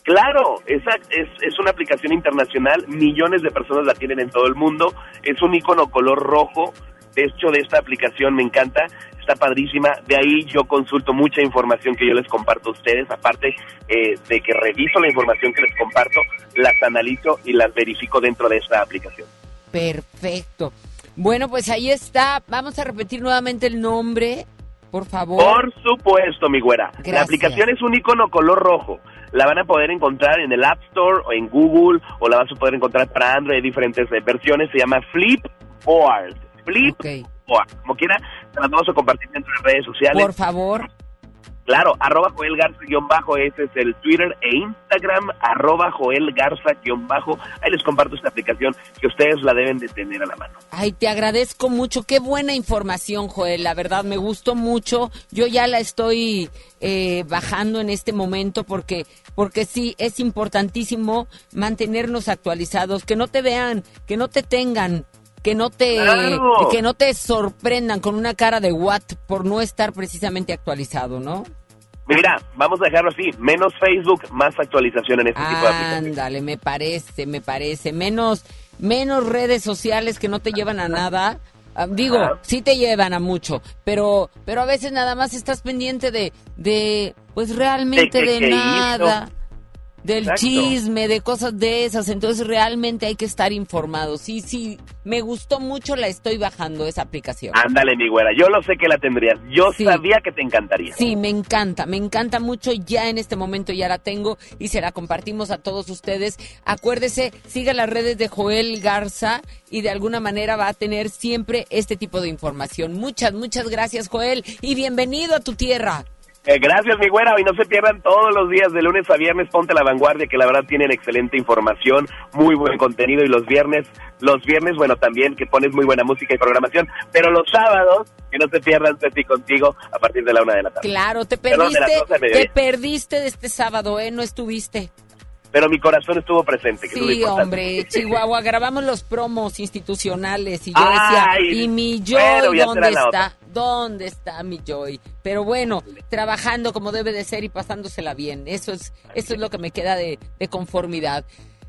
Claro, esa es, es una aplicación internacional, millones de personas la tienen en todo el mundo, es un icono color rojo, de hecho de esta aplicación me encanta, está padrísima, de ahí yo consulto mucha información que yo les comparto a ustedes, aparte eh, de que reviso la información que les comparto, las analizo y las verifico dentro de esta aplicación. Perfecto. Bueno, pues ahí está. Vamos a repetir nuevamente el nombre, por favor. Por supuesto, mi güera. La aplicación es un icono color rojo. La van a poder encontrar en el App Store o en Google o la vas a poder encontrar para Android. Hay diferentes eh, versiones. Se llama Flipboard. Flipboard. Como quiera, las vamos a compartir dentro de redes sociales. Por favor. Claro, arroba Joel Garza-bajo, ese es el Twitter e Instagram, arroba Joel Garza-bajo. Ahí les comparto esta aplicación que ustedes la deben de tener a la mano. Ay, te agradezco mucho. Qué buena información, Joel. La verdad, me gustó mucho. Yo ya la estoy eh, bajando en este momento porque, porque sí, es importantísimo mantenernos actualizados. Que no te vean, que no te tengan, que no te, Claro. que no te sorprendan con una cara de what por no estar precisamente actualizado, ¿no? Mira, vamos a dejarlo así, menos Facebook, más actualización en este tipo de aplicaciones. Ándale, me parece, me parece. Menos, menos redes sociales que no te llevan a nada. Ah, digo, Ajá. sí te llevan a mucho, pero, pero a veces nada más estás pendiente de, de, pues realmente De nada. hizo. Del Exacto. chisme, de cosas de esas, entonces realmente hay que estar informados. Sí, sí, me gustó mucho, la estoy bajando esa aplicación. Ándale, mi güera, yo lo sé que la tendrías. Yo sabía que te encantaría. Sí, me encanta, me encanta mucho. Ya en este momento ya la tengo y se la compartimos a todos ustedes. Acuérdese, siga las redes de Joel Garza y de alguna manera va a tener siempre este tipo de información. Muchas, muchas gracias, Joel, y bienvenido a tu tierra. Eh, gracias, mi güera, y no se pierdan todos los días de lunes a viernes, ponte la vanguardia, que la verdad tienen excelente información, muy buen contenido, y los viernes, los viernes, bueno, también que pones muy buena música y programación, pero los sábados, que no se pierdan Ceci contigo a partir de la una de la tarde. Claro, te Perdón, de perdiste, del te perdiste de este sábado, ¿eh? No estuviste. Pero mi corazón estuvo presente, que Sí, hombre, Chihuahua, grabamos los promos institucionales y yo Ay, decía, ¿y mi Joy dónde está? otra. ¿Dónde está mi Joy? Pero bueno, trabajando como debe de ser y pasándosela bien. Eso es, eso es lo que me queda de, de conformidad.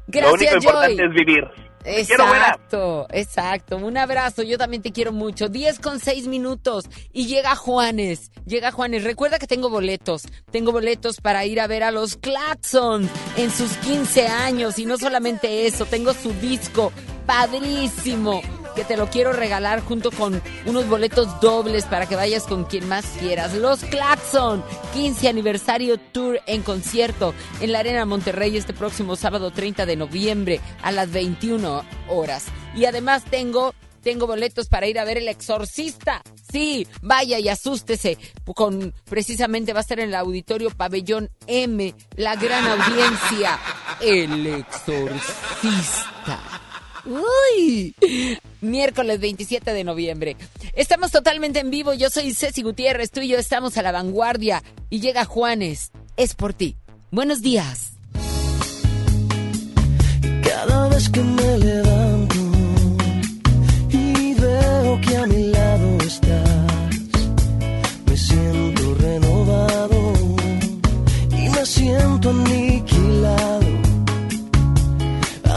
Lo único Gracias, importante Joy. es vivir. Exacto, exacto. Un abrazo, yo también te quiero mucho. 10 con 6 minutos y llega Juanes. Llega Juanes. Recuerda que tengo boletos. Tengo boletos para ir a ver a los Claxons en sus 15 años. Y no solamente eso, tengo su disco padrísimo que te lo quiero regalar junto con unos boletos dobles para que vayas con quien más quieras. Los Claxon, 15 aniversario tour en concierto en la Arena Monterrey este próximo sábado 30 de noviembre a las 21 horas. Y además tengo tengo boletos para ir a ver El Exorcista. Sí, vaya y asústese. Con precisamente va a estar en el auditorio Pabellón M, la gran audiencia. El Exorcista. Uy, miércoles 27 de noviembre. Estamos totalmente en vivo. Yo soy Ceci Gutiérrez. Tú y yo estamos a la vanguardia. Y llega Juanes. Es por ti. Buenos días. Cada vez que me levanto y veo que a mi lado estás, me siento renovado y me siento aniquilado,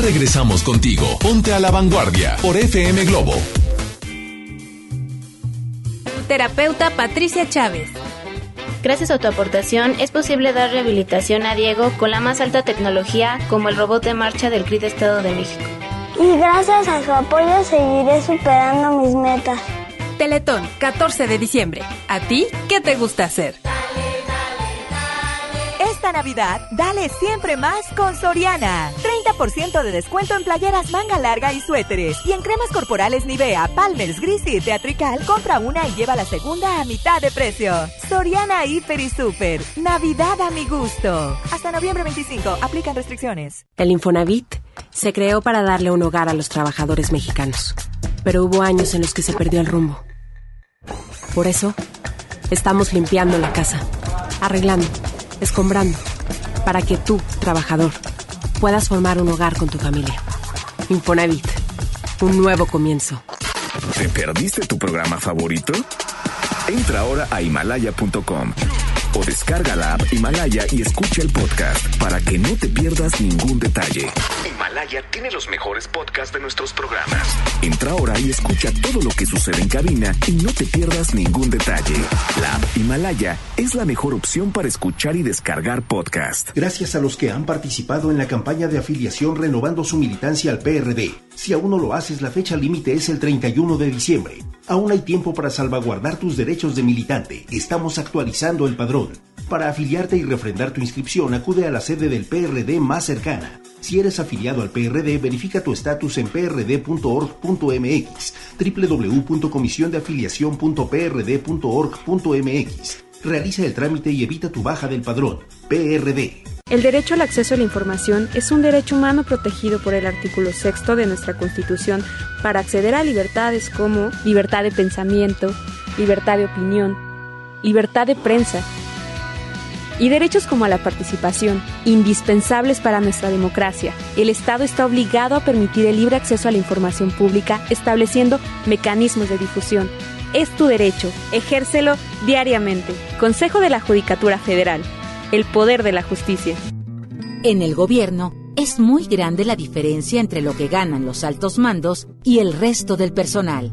Regresamos contigo. Ponte a la vanguardia por FM Globo. Terapeuta Patricia Chávez. Gracias a tu aportación es posible dar rehabilitación a Diego con la más alta tecnología como el robot de marcha del CRID Estado de México. Y gracias a su apoyo seguiré superando mis metas. Teletón, 14 de diciembre. ¿A ti qué te gusta hacer? Esta Navidad, dale siempre más con Soriana. 30% de descuento en playeras manga larga y suéteres. Y en cremas corporales Nivea, Palmer's, Gris y Teatrical, compra una y lleva la segunda a mitad de precio. Soriana Hiper y Super. Navidad a mi gusto. Hasta noviembre 25. Aplican restricciones. El Infonavit se creó para darle un hogar a los trabajadores mexicanos. Pero hubo años en los que se perdió el rumbo. Por eso, estamos limpiando la casa, arreglando, escombrando, para que tú, trabajador, puedas formar un hogar con tu familia. Infonavit, un nuevo comienzo. ¿Te perdiste tu programa favorito? Entra ahora a himalaya.com o descarga la app Himalaya y escucha el podcast para que no te pierdas ningún detalle. Himalaya tiene los mejores podcasts de nuestros programas. Entra ahora y escucha todo lo que sucede en cabina y no te pierdas ningún detalle. La app Himalaya es la mejor opción para escuchar y descargar podcast. Gracias a los que han participado en la campaña de afiliación renovando su militancia al PRD. Si aún no lo haces, la fecha límite es el 31 de diciembre. Aún hay tiempo para salvaguardar tus derechos de militante. Estamos actualizando el padrón. Para afiliarte y refrendar tu inscripción, acude a la sede del PRD más cercana. Si eres afiliado al PRD, verifica tu estatus en prd.org.mx, www.comisiondeafiliación.prd.org.mx. Realiza el trámite y evita tu baja del padrón. PRD. El derecho al acceso a la información es un derecho humano protegido por el artículo sexto de nuestra Constitución para acceder a libertades como libertad de pensamiento, libertad de opinión, libertad de prensa y derechos como la participación, indispensables para nuestra democracia. El Estado está obligado a permitir el libre acceso a la información pública, estableciendo mecanismos de difusión. Es tu derecho, ejércelo diariamente. Consejo de la Judicatura Federal el poder de la justicia. En el gobierno es muy grande la diferencia entre lo que ganan los altos mandos y el resto del personal.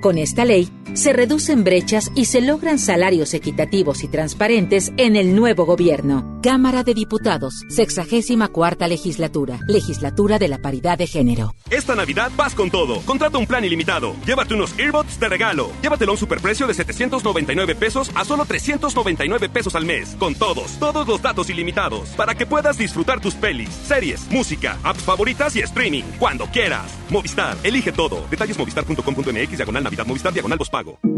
Con esta ley se reducen brechas y se logran salarios equitativos y transparentes en el nuevo gobierno. Cámara de Diputados, 64 legislatura, legislatura de la paridad de género. Esta Navidad vas con todo. Contrata un plan ilimitado. Llévate unos earbuds de regalo. Llévatelo a un superprecio de 799 pesos a solo 399 pesos al mes. Con todos, todos los datos ilimitados. Para que puedas disfrutar tus pelis, series, música, apps favoritas y streaming. Cuando quieras. Movistar, elige todo. Detalles movistar.com.mx, diagonal Navidad, Movistar, diagonal pago.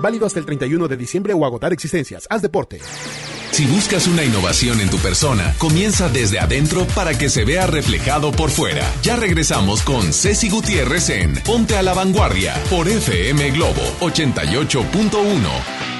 Válido hasta el 31 de diciembre o agotar existencias. Haz deporte. Si buscas una innovación en tu persona, comienza desde adentro para que se vea reflejado por fuera. Ya regresamos con Ceci Gutiérrez en Ponte a la Vanguardia por FM Globo 88.1.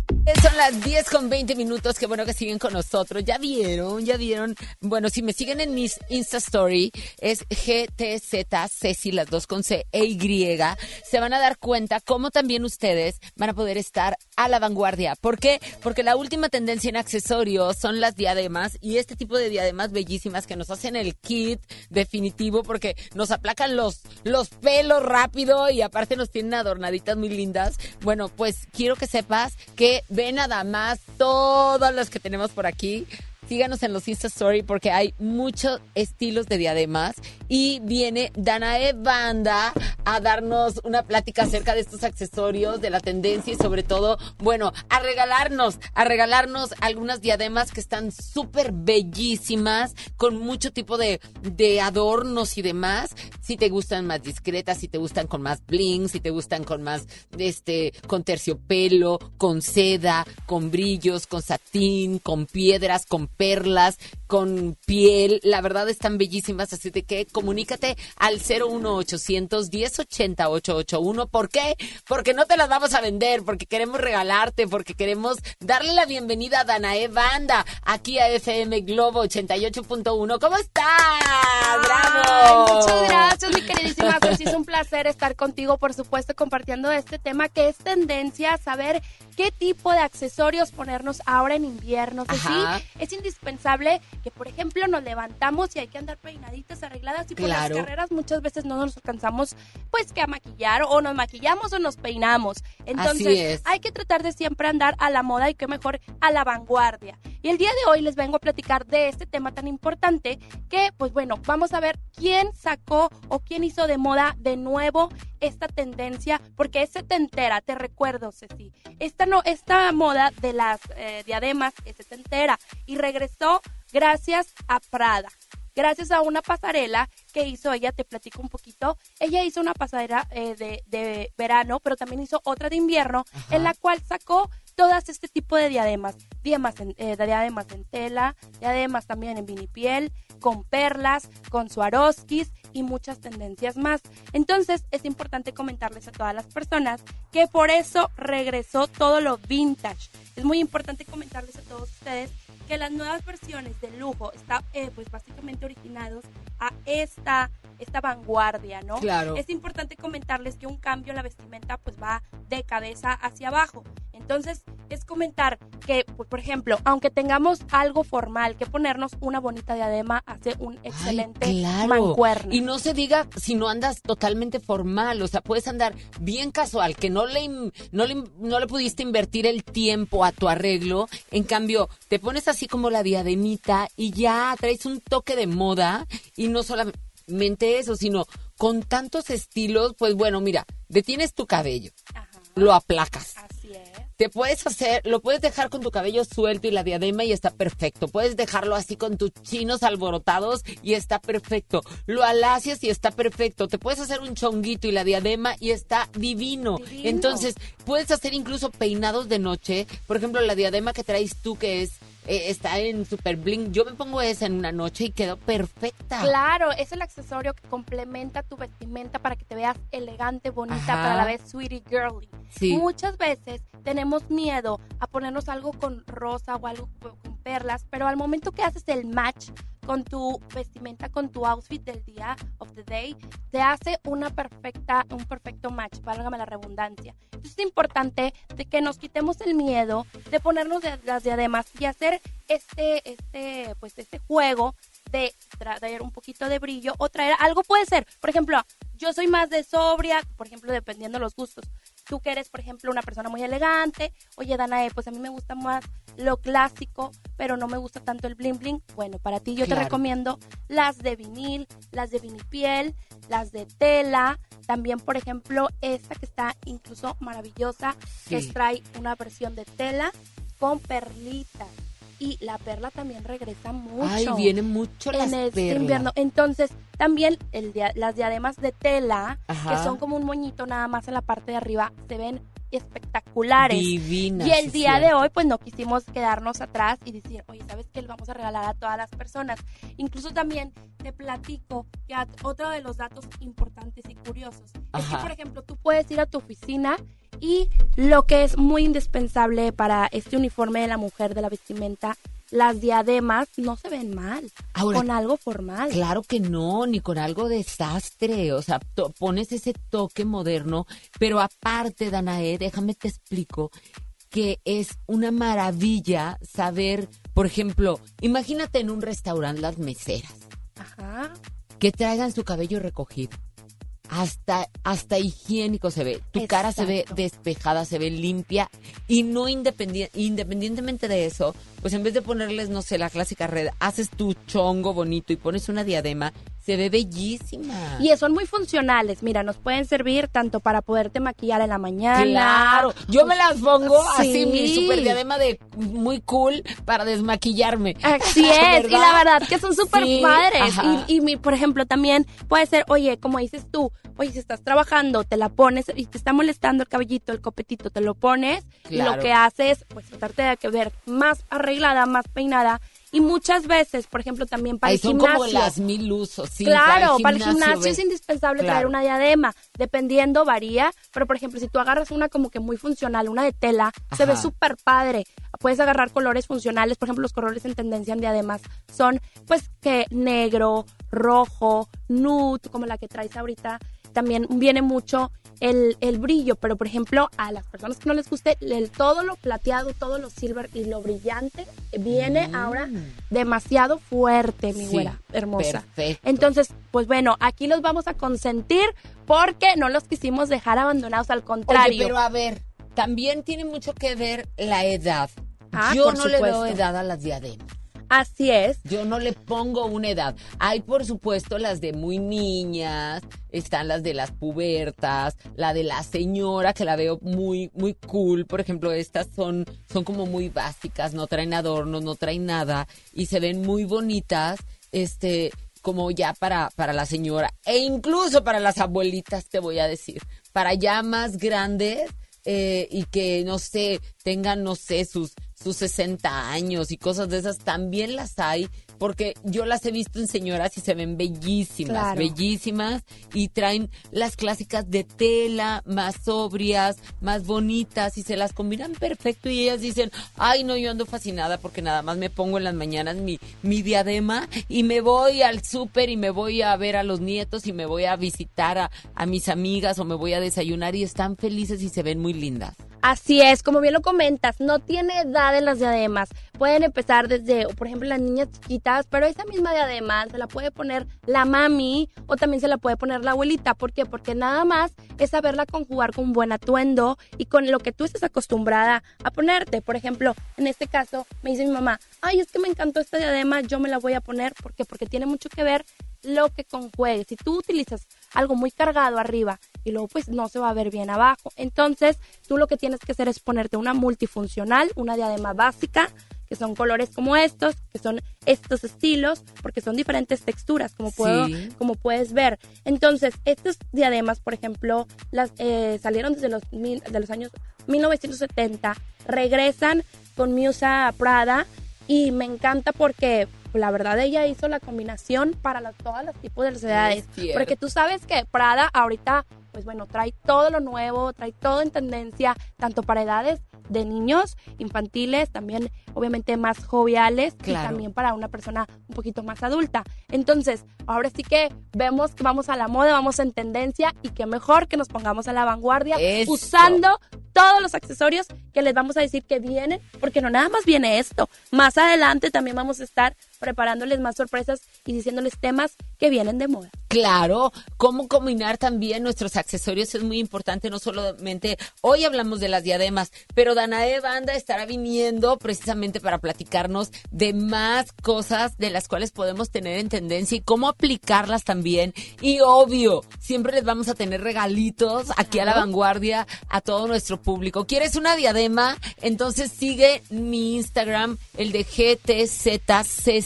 Las 10 con 20 minutos, qué bueno que siguen con nosotros. Ya vieron, ya vieron. Bueno, si me siguen en mis Insta Story, es GTZ, Ceci, las dos con C e Y, se van a dar cuenta cómo también ustedes van a poder estar a la vanguardia. ¿Por qué? Porque la última tendencia en accesorios son las diademas y este tipo de diademas bellísimas que nos hacen el kit definitivo porque nos aplacan los, los pelos rápido y aparte nos tienen adornaditas muy lindas. Bueno, pues quiero que sepas que ve nada más todas las que tenemos por aquí. Síganos en los Insta Story porque hay muchos estilos de diademas y viene Danae Banda a darnos una plática acerca de estos accesorios, de la tendencia y sobre todo, bueno, a regalarnos, a regalarnos algunas diademas que están súper bellísimas, con mucho tipo de, de adornos y demás. Si te gustan más discretas, si te gustan con más bling, si te gustan con más, este, con terciopelo, con seda, con brillos, con satín, con piedras, con perlas, con piel. La verdad están bellísimas, así de que comunícate al 01800 1080 881. ¿Por qué? Porque no te las vamos a vender, porque queremos regalarte, porque queremos darle la bienvenida a Danae Banda aquí a FM Globo 88.1. ¿Cómo estás? ¡Bravo! Ay, muchas gracias, mi queridísima Ceci. Es un placer estar contigo, por supuesto, compartiendo este tema que es tendencia, saber qué tipo de accesorios ponernos ahora en invierno. Que sí, es indispensable que, por ejemplo, nos levantamos y hay que andar peinaditas, arregladas y por Claro. las carreras muchas veces no nos alcanzamos, pues, que a maquillar o nos maquillamos o nos peinamos. Entonces, hay que tratar de siempre andar a la moda y qué mejor a la vanguardia. Y el día de hoy les vengo a platicar de este tema tan importante que, pues bueno, vamos a ver quién sacó o quién hizo de moda de nuevo esta tendencia, porque es setentera, te recuerdo, Ceci. Esta, no, esta moda de las eh, diademas es setentera y regresó gracias a Prada. Gracias a una pasarela que hizo ella, te platico un poquito. Ella hizo una pasarela eh, de, de verano, pero también hizo otra de invierno, en la cual sacó todas este tipo de diademas. Diademas en, eh, diademas en tela, diademas también en vinipiel, con perlas, con Swarovskis y muchas tendencias más. Entonces es importante comentarles a todas las personas que por eso regresó todo lo vintage. Es muy importante comentarles a todos ustedes que las nuevas versiones de lujo están eh, pues básicamente originados a esta esta vanguardia, ¿no? Claro. Es importante comentarles que un cambio en la vestimenta pues va de cabeza hacia abajo. Entonces, es comentar que, pues, por ejemplo, aunque tengamos algo formal, que ponernos una bonita diadema hace un excelente Claro. mancuerna. Y no se diga si no andas totalmente formal, o sea, puedes andar bien casual, que no le, no le, no le pudiste invertir el tiempo a tu arreglo. En cambio, te pones así como la diademita y ya traes un toque de moda y no solamente eso, sino con tantos estilos, pues bueno, mira, detienes tu cabello, lo aplacas. Así es. Te puedes hacer, lo puedes dejar con tu cabello suelto y la diadema y está perfecto. Puedes dejarlo así con tus chinos alborotados y está perfecto. Lo alacias y está perfecto. Te puedes hacer un chonguito y la diadema y está divino. Divino. Entonces, puedes hacer incluso peinados de noche. Por ejemplo, la diadema que traes tú que es eh, está en super bling. Yo me pongo esa en una noche y quedó perfecta. Claro, es el accesorio que complementa tu vestimenta para que te veas elegante, bonita, Ajá. pero a la vez sweetie girly. Sí. Muchas veces tenemos miedo a ponernos algo con rosa o algo con perlas, pero al momento que haces el match con tu vestimenta, con tu outfit del día of the day, te hace una perfecta, un perfecto match, válgame la redundancia. Entonces es importante de que nos quitemos el miedo de ponernos de- las diademas y hacer este, este, pues este juego de traer un poquito de brillo o traer algo puede ser, por ejemplo, yo soy más de sobria, por ejemplo, dependiendo los gustos. Tú que eres, por ejemplo, una persona muy elegante, oye, Danae, pues a mí me gusta más lo clásico, pero no me gusta tanto el bling bling. Bueno, para ti yo te recomiendo las de vinil, las de vinipiel, las de tela, también, por ejemplo, esta que está incluso maravillosa, que trae una versión de tela con perlitas. Y la perla también regresa mucho. Ay, vienen mucho las en este perlas. invierno. Entonces, también el dia- las diademas de tela, Ajá. que son como un moñito nada más en la parte de arriba, se ven espectaculares. Divinas, Y el día de hoy, pues no quisimos quedarnos atrás y decir, oye, ¿sabes qué? Le vamos a regalar a todas las personas. Incluso también te platico que otro de los datos importantes y curiosos es que, por ejemplo, tú puedes ir a tu oficina y lo que es muy indispensable para este uniforme de la mujer de la vestimenta, las diademas no se ven mal Ahora, con algo formal. Claro que no, ni con algo desastre. O sea, pones ese toque moderno, pero aparte, Danae, déjame te explico que es una maravilla saber, por ejemplo, imagínate en un restaurante las meseras Ajá. que traigan su cabello recogido. Hasta, hasta higiénico se ve. Tu cara se ve despejada, se ve limpia. Y no independien- independientemente de eso, pues en vez de ponerles, no sé, la clásica red, haces tu chongo bonito y pones una diadema, se ve bellísima. Y son muy funcionales. Mira, nos pueden servir tanto para poderte maquillar en la mañana. Claro, yo me las pongo así, mi super diadema de muy cool para desmaquillarme. Así es, y la verdad que son súper Sí, padres. ajá. Y, y mi, por ejemplo, también puede ser, oye, como dices tú, oye, si estás trabajando, te la pones y te está molestando el cabellito, el copetito, te lo pones y lo que haces, pues tratarte de que ver más arreglada, más peinada. Y muchas veces, por ejemplo, también para Ahí el son gimnasio. como las mil usos, sí. claro, para el gimnasio es indispensable Claro. traer una diadema. Dependiendo, varía. Pero, por ejemplo, si tú agarras una como que muy funcional, una de tela, se ve súper padre. Puedes agarrar colores funcionales. Por ejemplo, los colores en tendencia en diademas son, pues, que negro, rojo, nude, como la que traes ahorita. También viene mucho el, el brillo, pero por ejemplo, a las personas que no les guste el, todo lo plateado, todo lo silver y lo brillante, viene ahora demasiado fuerte, mi Mm. Sí, güera hermosa. perfecto. Entonces, pues bueno, aquí los vamos a consentir porque no los quisimos dejar abandonados, al contrario. Oye, pero a ver, también tiene mucho que ver la edad. Ah, Yo no le doy supuesto. edad a las diademas. Así es. Yo no le pongo una edad. Hay, por supuesto, las de muy niñas, están las de las pubertas, la de la señora, que la veo muy, muy cool. Por ejemplo, estas son, son como muy básicas, no traen adornos, no traen nada, y se ven muy bonitas, este, como ya para, para la señora, e incluso para las abuelitas, te voy a decir, para ya más grandes, eh, y que, no sé, tengan, no sé, sus, sus 60 años y cosas de esas, también las hay, porque yo las he visto en señoras y se ven bellísimas, Claro. bellísimas, y traen las clásicas de tela, más sobrias, más bonitas, y se las combinan perfecto, y ellas dicen, ay, no, yo ando fascinada porque nada más me pongo en las mañanas mi, mi diadema, y me voy al súper, y me voy a ver a los nietos, y me voy a visitar a, a mis amigas, o me voy a desayunar, y están felices y se ven muy lindas. Así es, como bien lo comentas, no tiene edad en las diademas. Pueden empezar desde, por ejemplo, las niñas chiquitas, pero esa misma diadema se la puede poner la mami o también se la puede poner la abuelita. ¿Por qué? Porque nada más es saberla conjugar con buen atuendo y con lo que tú estés acostumbrada a ponerte. Por ejemplo, en este caso, me dice mi mamá, ay, es que me encantó esta diadema, yo me la voy a poner. ¿Por qué? Porque tiene mucho que ver lo que conjuegues. Si tú utilizas algo muy cargado arriba y luego pues no se va a ver bien abajo, entonces tú lo que tienes que hacer es ponerte una multifuncional, una diadema básica, que son colores como estos, que son estos estilos, porque son diferentes texturas, como, puedo, Sí. como puedes ver. Entonces, estas diademas, por ejemplo, las eh, salieron desde los, mil- de los años 1970, regresan con Musa Prada y me encanta porque la verdad ella hizo la combinación para las, todas las tipos de las edades. Porque tú sabes que Prada ahorita, pues bueno, trae todo lo nuevo, trae todo en tendencia, tanto para edades de niños, infantiles, también obviamente más joviales y también para una persona un poquito más adulta. Entonces, ahora sí que vemos que vamos a la moda, vamos en tendencia y qué mejor que nos pongamos a la vanguardia Eso. usando todos los accesorios que les vamos a decir que vienen, porque no nada más viene esto. Más adelante también vamos a estar preparándoles más sorpresas y diciéndoles temas que vienen de moda. Claro, cómo combinar también nuestros accesorios es muy importante, no solamente hoy hablamos de las diademas, pero Danae Banda estará viniendo precisamente para platicarnos de más cosas de las cuales podemos tener en tendencia y cómo aplicarlas también. Y obvio, siempre les vamos a tener regalitos aquí a la vanguardia a todo nuestro público. ¿Quieres una diadema? entonces sigue mi Instagram, el de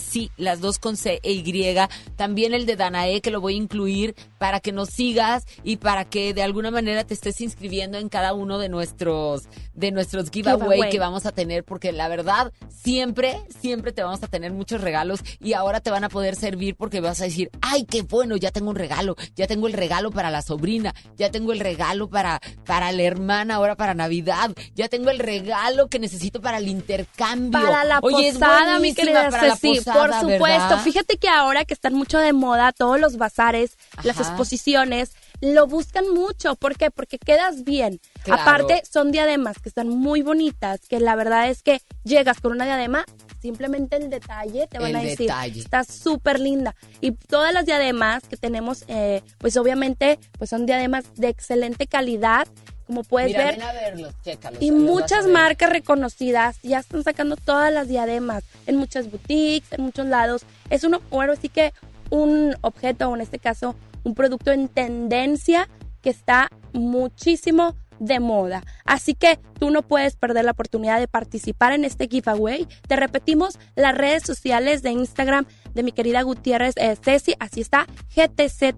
GTZ las dos con C e Y, también el de Danae, que lo voy a incluir para que nos sigas y para que de alguna manera te estés inscribiendo en cada uno de nuestros, de nuestros giveaway, Giveaway. que vamos a tener, porque la verdad, siempre, siempre te vamos a tener muchos regalos y ahora te van a poder servir porque vas a decir, ay, qué bueno, ya tengo un regalo, ya tengo el regalo para la sobrina, ya tengo el regalo para, para la hermana, ahora para Navidad, ya tengo el regalo que necesito para el intercambio. Para la Oye, es posada, mi querida para la posada, por supuesto. ¿verdad? Fíjate que ahora que están mucho de moda todos los bazares, las exposiciones, lo buscan mucho. ¿Por qué? Porque quedas bien. Claro. Aparte, son diademas que están muy bonitas, que la verdad es que llegas con una diadema, simplemente el detalle te van El a decir, detalle. está súper linda. Y todas las diademas que tenemos, eh, pues obviamente, pues son diademas de excelente calidad. Como puedes Mira, ver, ven a y muchas marcas reconocidas ya están sacando todas las diademas en muchas boutiques, en muchos lados. Es un, ahora sí que un objeto, o en este caso, un producto en tendencia que está muchísimo de moda. Así que tú no puedes perder la oportunidad de participar en este giveaway. Te repetimos las redes sociales de Instagram de mi querida Gutiérrez eh, Ceci, así está, GTZ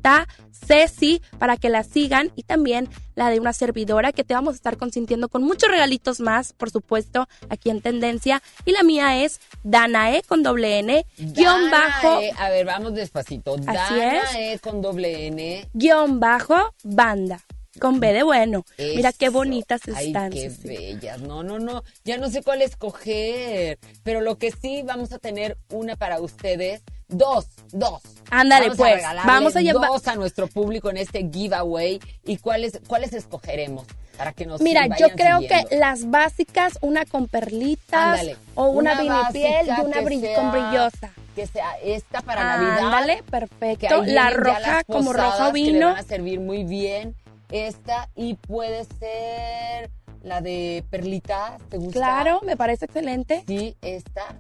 Ceci, para que la sigan y también la de una servidora que te vamos a estar consintiendo con muchos regalitos más, por supuesto, aquí en Tendencia. Y la mía es Danae con doble N, guion bajo, a ver, vamos despacito. Así Danae con doble N. guion bajo, banda. Con B de bueno. Mira qué bonitas Ay, están. qué Ceci. bellas. No, no, no. Ya no sé cuál escoger. Pero lo que sí, vamos a tener una para ustedes. Dos, dos. Ándale, pues, A vamos a llevar- Dos a nuestro público en este giveaway. ¿Y cuáles, cuáles escogeremos? Para que nos Mira, yo creo siguiendo. que las básicas, una con perlitas Ándale. o una, Una vinipiel y una que brill- sea- con brillosa. Que sea esta para Navidad. Ándale, perfecto. La roja como roja posadas que le vino. van a servir muy bien. Esta y puede ser la de perlitas, ¿te gusta? Claro, me parece excelente. Sí, esta.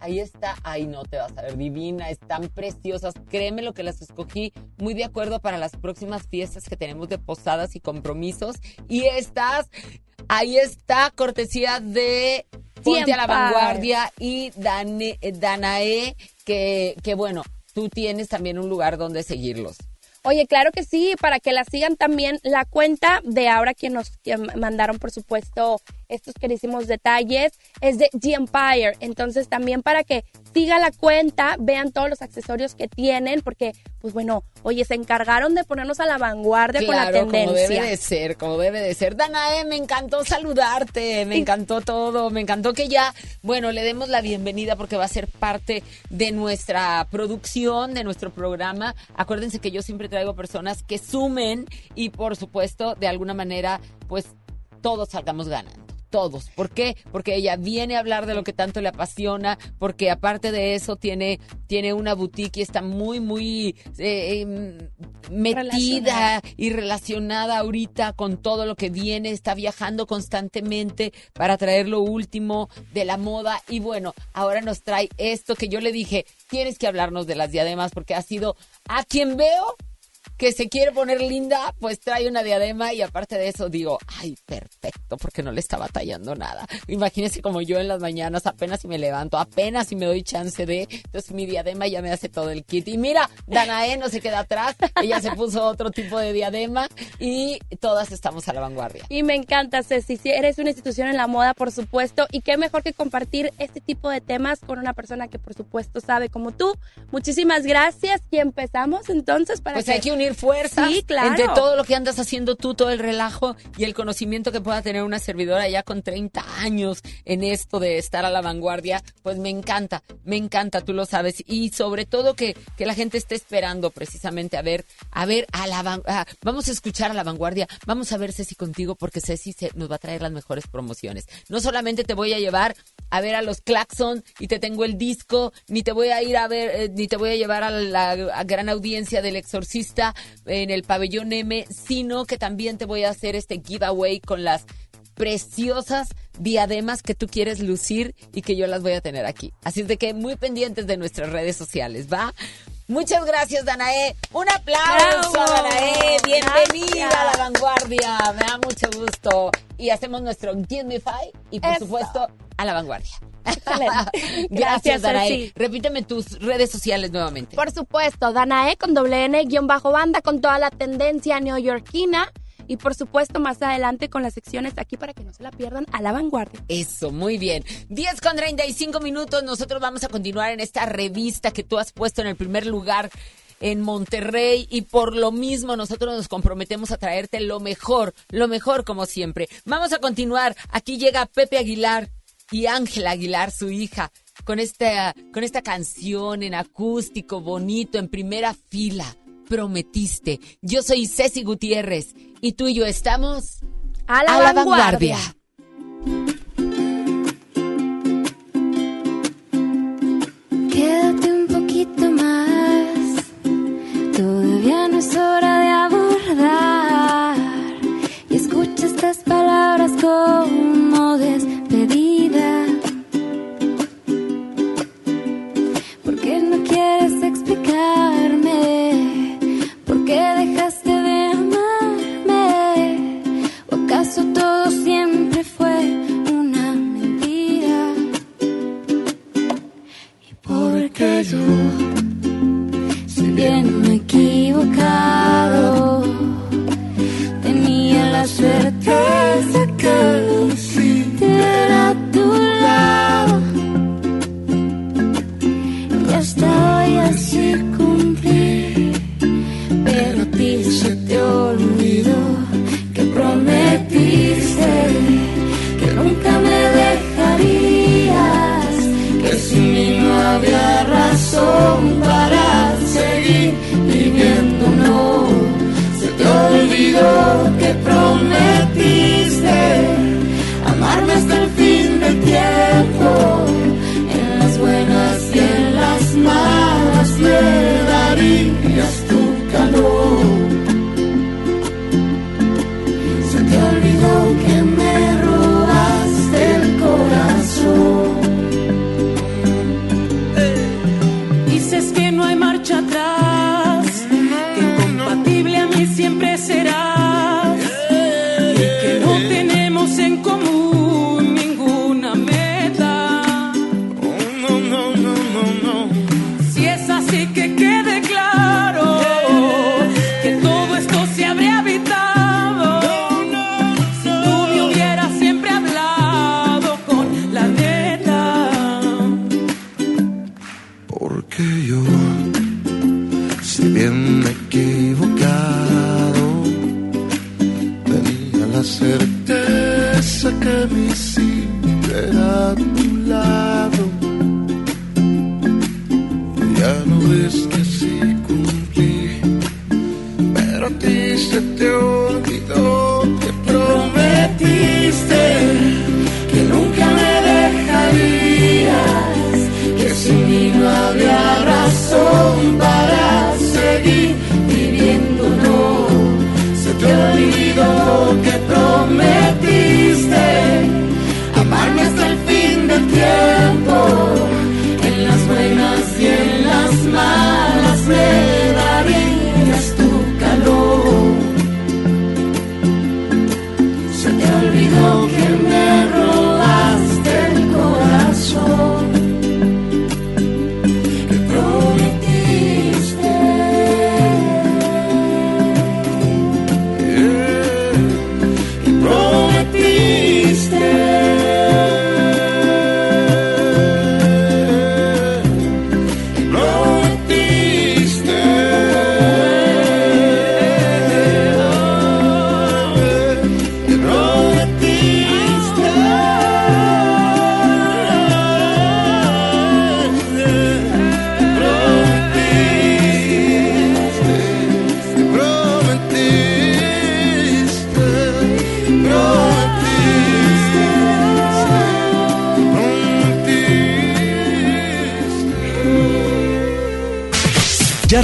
Ahí está. Ay, no te vas a ver divina. Están preciosas. Créeme lo que las escogí muy de acuerdo para las próximas fiestas que tenemos de posadas y compromisos. Y estas, ahí está, cortesía de Ponte a la. Vanguardia y Dane- Danae, que, que bueno, tú tienes también un lugar donde seguirlos. Oye, claro que sí, para que la sigan también la cuenta de ahora quien nos que mandaron, por supuesto, estos querísimos detalles, es de The Empire. Entonces, también para que sigan la cuenta, vean todos los accesorios que tienen, porque, pues bueno, oye, se encargaron de ponernos a la vanguardia con la Claro, como tendencia. debe de ser, como debe de ser. Danae, me encantó saludarte, me encantó todo, me encantó que ya, bueno, le demos la bienvenida porque va a ser parte de nuestra producción, de nuestro programa. Acuérdense que yo siempre traigo personas que sumen y por supuesto, de alguna manera, pues todos salgamos ganando. Todos. ¿Por qué? Porque ella viene a hablar de lo que tanto le apasiona, porque aparte de eso tiene, tiene una boutique y está muy, muy eh, em, metida Relacionada. y relacionada ahorita con todo lo que viene, está viajando constantemente para traer lo último de la moda y bueno, ahora nos trae esto que yo le dije, tienes que hablarnos de las diademas porque ha sido a quien veo que se quiere poner linda, pues trae una diadema y aparte de eso digo, ay, perfecto, porque no le está batallando nada. Imagínense como yo en las mañanas, apenas si me levanto, apenas si me doy chance de, entonces mi diadema ya me hace todo el kit. Y mira, Danae no se queda atrás, ella se puso otro tipo de diadema y todas estamos a la vanguardia. Y me encanta, Ceci. Si eres una institución en la moda, por supuesto. Y qué mejor que compartir este tipo de temas con una persona que, por supuesto, sabe como tú. Muchísimas gracias. Y empezamos entonces para Pues que... hay que unir fuerzas Sí, claro. entre todo lo que andas haciendo tú, todo el relajo y el conocimiento que pueda tener una servidora ya con 30 años en esto de estar a la vanguardia, pues me encanta, me encanta, tú lo sabes. Y sobre todo que, que la gente esté esperando precisamente a ver, a ver a la ah, vamos a escuchar a la vanguardia, vamos a ver Ceci contigo porque Ceci se, nos va a traer las mejores promociones. No solamente te voy a llevar a ver a los Claxon y te tengo el disco, ni te voy a ir a ver, eh, ni te voy a llevar a la a gran audiencia del exorcista en el pabellón M, sino que también te voy a hacer este giveaway con las preciosas diademas que tú quieres lucir y que yo las voy a tener aquí. Así es de que muy pendientes de nuestras redes sociales, ¿va? Muchas gracias, Danae. Un aplauso, Bravo. Danae. Bienvenida Gracias. a la vanguardia. Me da mucho gusto. Y hacemos nuestro Me Five y por Eso. supuesto a la vanguardia. Gracias, Gracias, Danae. Ceci. Repíteme tus redes sociales nuevamente. Por supuesto, Danae con doble N guion bajo banda con toda la tendencia neoyorquina. Y por supuesto, más adelante con las secciones aquí para que no se la pierdan a la vanguardia. Eso, muy bien. 10 con 35 minutos. Nosotros vamos a continuar en esta revista que tú has puesto en el primer lugar en Monterrey y por lo mismo nosotros nos comprometemos a traerte lo mejor, lo mejor como siempre. Vamos a continuar. Aquí llega Pepe Aguilar y Ángela Aguilar, su hija, con esta, con esta canción en acústico, bonito, en primera fila. Prometiste. Yo soy Ceci Gutiérrez y tú y yo estamos A la vanguardia. Quédate un poquito más, todavía no es hora de abordar. Y escucha estas palabras como. Yo, si bien he equivocado, tenía la certeza que lo sintiera a tu lado. Y hasta hoy así cumplí, pero a ti se te olvidó que prometiste había razón para seguir viviendo, no. Se te olvidó que prometiste amarme hasta el fin del tiempo, en las buenas y en las malas me darías tu calor. La certeza que me hiciste a tu lado. Ya no ves que sí cumplí, pero te olvidó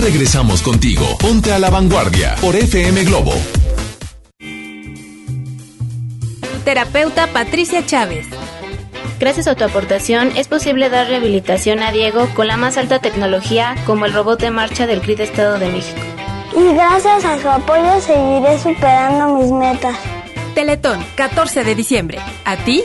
regresamos contigo. Ponte a la vanguardia por FM Globo. Terapeuta Patricia Chávez. Gracias a tu aportación es posible dar rehabilitación a Diego con la más alta tecnología como el robot de marcha del CRIT Estado de México. y gracias a su apoyo seguiré superando mis metas. Teletón, 14 de diciembre. ¿A ti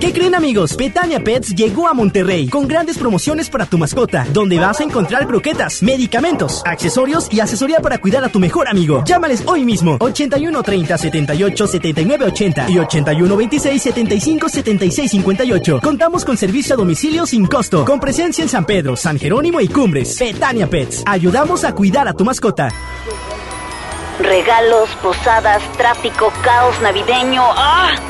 ¿Qué creen amigos? Petania Pets llegó a Monterrey con grandes promociones para tu mascota, donde vas a encontrar croquetas, medicamentos, accesorios y asesoría para cuidar a tu mejor amigo. Llámales hoy mismo 81 30 78 79 80 y 81 26 75 76 58. Contamos con servicio a domicilio sin costo, con presencia en San Pedro, San Jerónimo y Cumbres. Petania Pets, ayudamos a cuidar a tu mascota. Regalos, posadas, tráfico, caos navideño. ¡Ah!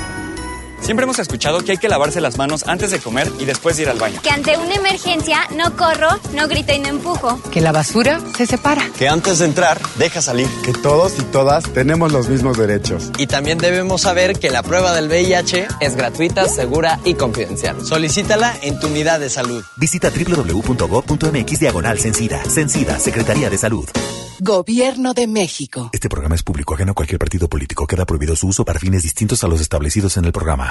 Siempre hemos escuchado que hay que lavarse las manos antes de comer y después de ir al baño. Que ante una emergencia no corro, no grito y no empujo. Que la basura se separa. Que antes de entrar, deja salir. Que todos y todas tenemos los mismos derechos. Y también debemos saber que la prueba del VIH es gratuita, segura y confidencial. Solicítala en tu unidad de salud. Visita www.gov.mx diagonal Cencida. Cencida, Secretaría de Salud. Gobierno de México. Este programa es público ajeno a cualquier partido político. Queda prohibido su uso para fines distintos a los establecidos en el programa.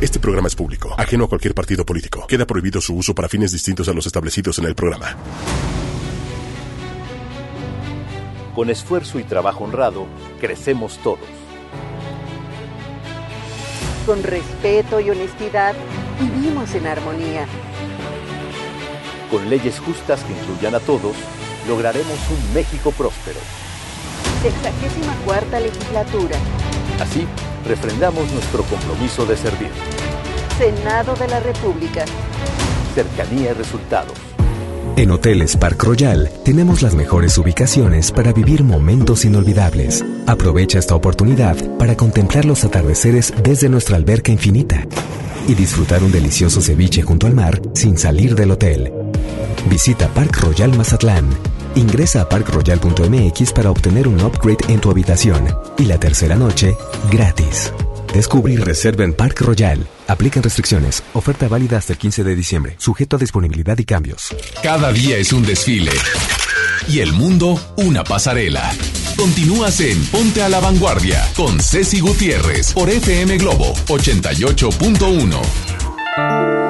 Este programa es público, ajeno a cualquier partido político. Queda prohibido su uso para fines distintos a los establecidos en el programa. Con esfuerzo y trabajo honrado, crecemos todos. Con respeto y honestidad, vivimos en armonía. Con leyes justas que incluyan a todos, lograremos un México próspero. Sexagésima cuarta legislatura. Así, refrendamos nuestro compromiso de servir. Senado de la República. Cercanía y resultados. En Hoteles Park Royal tenemos las mejores ubicaciones para vivir momentos inolvidables. Aprovecha esta oportunidad para contemplar los atardeceres desde nuestra alberca infinita y disfrutar un delicioso ceviche junto al mar sin salir del hotel. Visita Park Royal Mazatlán. Ingresa a parkroyal.mx para obtener un upgrade en tu habitación y la tercera noche gratis. Descubre y reserva en Park Royal. Aplican restricciones. Oferta válida hasta el 15 de diciembre. Sujeto a disponibilidad y cambios. Cada día es un desfile. Y el mundo una pasarela. Continúas en Ponte a la Vanguardia con Ceci Gutiérrez por FM Globo 88.1.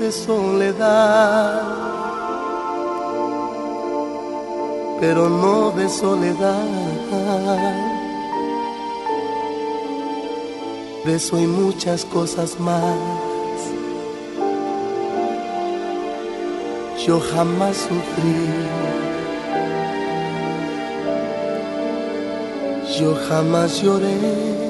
de soledad. Pero no de soledad. De eso muchas cosas más. Yo jamás sufrí. Yo jamás lloré.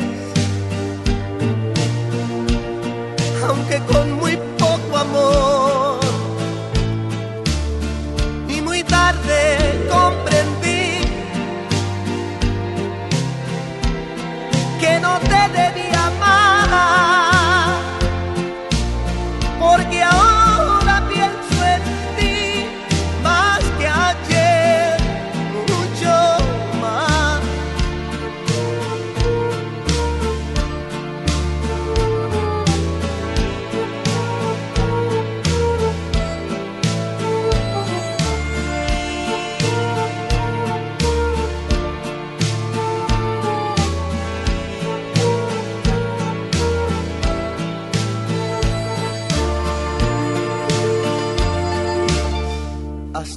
aunque con muy poco amor.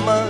Yo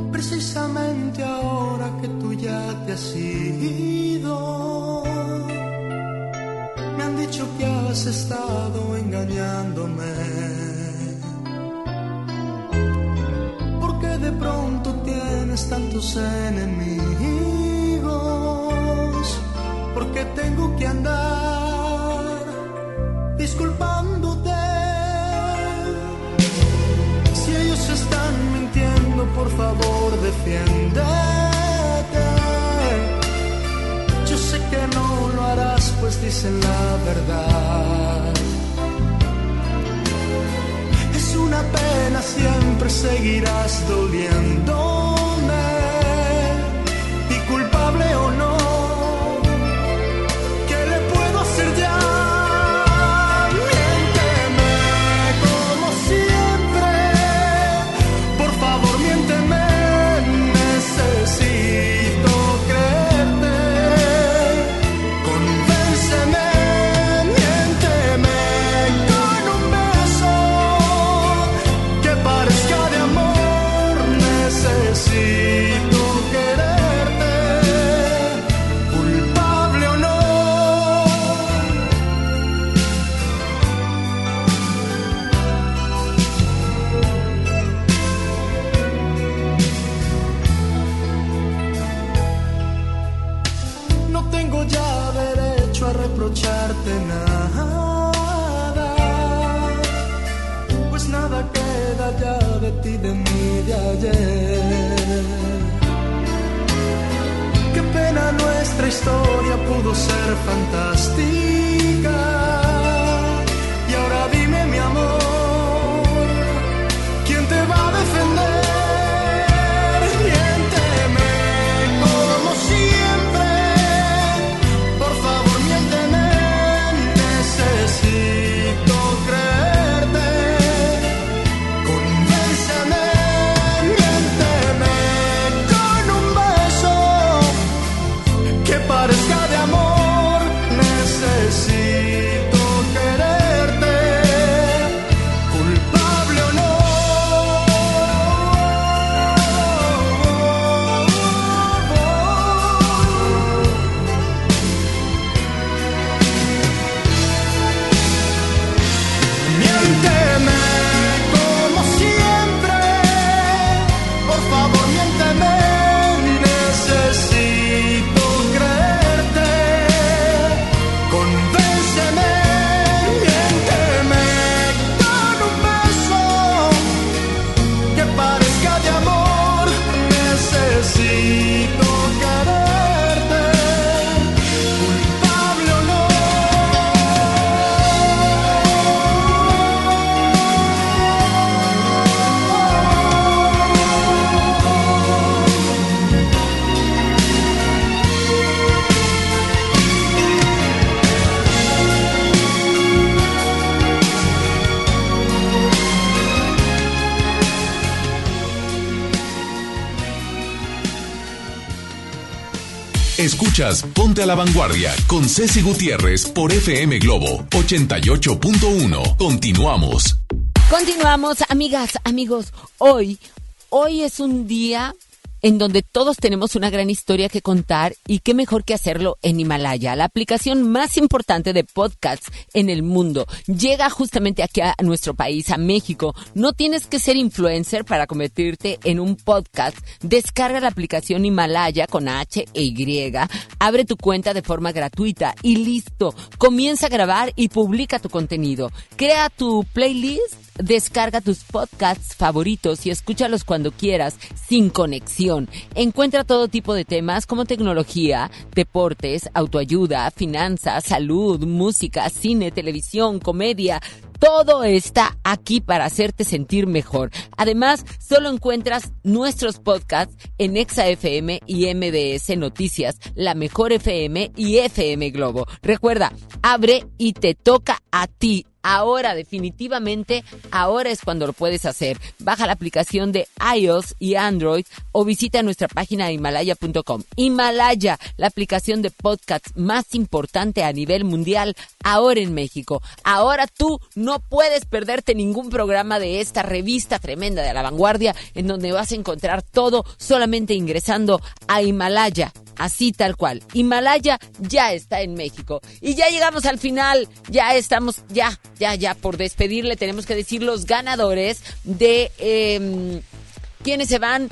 Ponte a la vanguardia con Ceci Gutiérrez por FM Globo 88.1. Continuamos. Continuamos, amigas, amigos. Hoy, hoy es un día en donde todos tenemos una gran historia que contar y qué mejor que hacerlo en Himalaya, la aplicación más importante de podcasts en el mundo. Llega justamente aquí a nuestro país, a México. No tienes que ser influencer para convertirte en un podcast. Descarga la aplicación Himalaya con H e Y, abre tu cuenta de forma gratuita y listo. Comienza a grabar y publica tu contenido. Crea tu playlist Descarga tus podcasts favoritos y escúchalos cuando quieras, sin conexión. Encuentra todo tipo de temas como tecnología, deportes, autoayuda, finanzas, salud, música, cine, televisión, comedia. Todo está aquí para hacerte sentir mejor. Además, solo encuentras nuestros podcasts en Exa FM y MBS Noticias, La Mejor FM y FM Globo. Recuerda, abre y te toca a ti. Ahora, definitivamente, ahora es cuando lo puedes hacer. Baja la aplicación de iOS y Android o visita nuestra página himalaya.com. Himalaya, la aplicación de podcast más importante a nivel mundial, ahora en México. Ahora tú No puedes perderte ningún programa de esta revista tremenda de la vanguardia en donde vas a encontrar todo solamente ingresando a Himalaya. Así tal cual. Himalaya ya está en México. Y ya llegamos al final. Ya estamos, ya, ya, ya, por despedirle tenemos que decir los ganadores de eh, quienes se van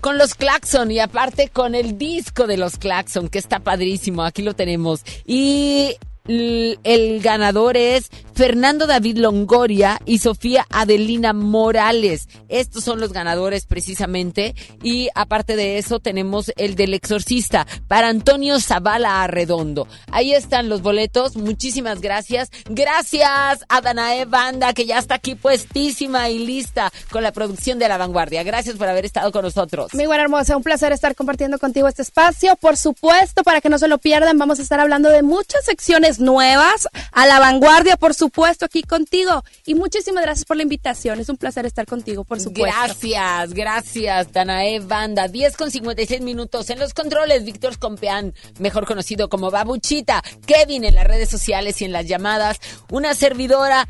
con los Claxon y aparte con el disco de los Claxon, que está padrísimo. Aquí lo tenemos. Y el ganador es Fernando David Longoria y Sofía Adelina Morales. Estos son los ganadores precisamente. Y aparte de eso tenemos el del exorcista para Antonio Zavala Arredondo. Ahí están los boletos. Muchísimas gracias. Gracias a Danae Banda que ya está aquí puestísima y lista con la producción de La Vanguardia. Gracias por haber estado con nosotros. Mi buena hermosa, un placer estar compartiendo contigo este espacio. Por supuesto, para que no se lo pierdan, vamos a estar hablando de muchas secciones nuevas a La Vanguardia, por supuesto aquí contigo. Y muchísimas gracias por la invitación. Es un placer estar contigo, por supuesto. Gracias, gracias, Danae Banda. 10 con 56 minutos en los controles. Víctor Compeán, mejor conocido como Babuchita. Kevin en las redes sociales y en las llamadas. Una servidora.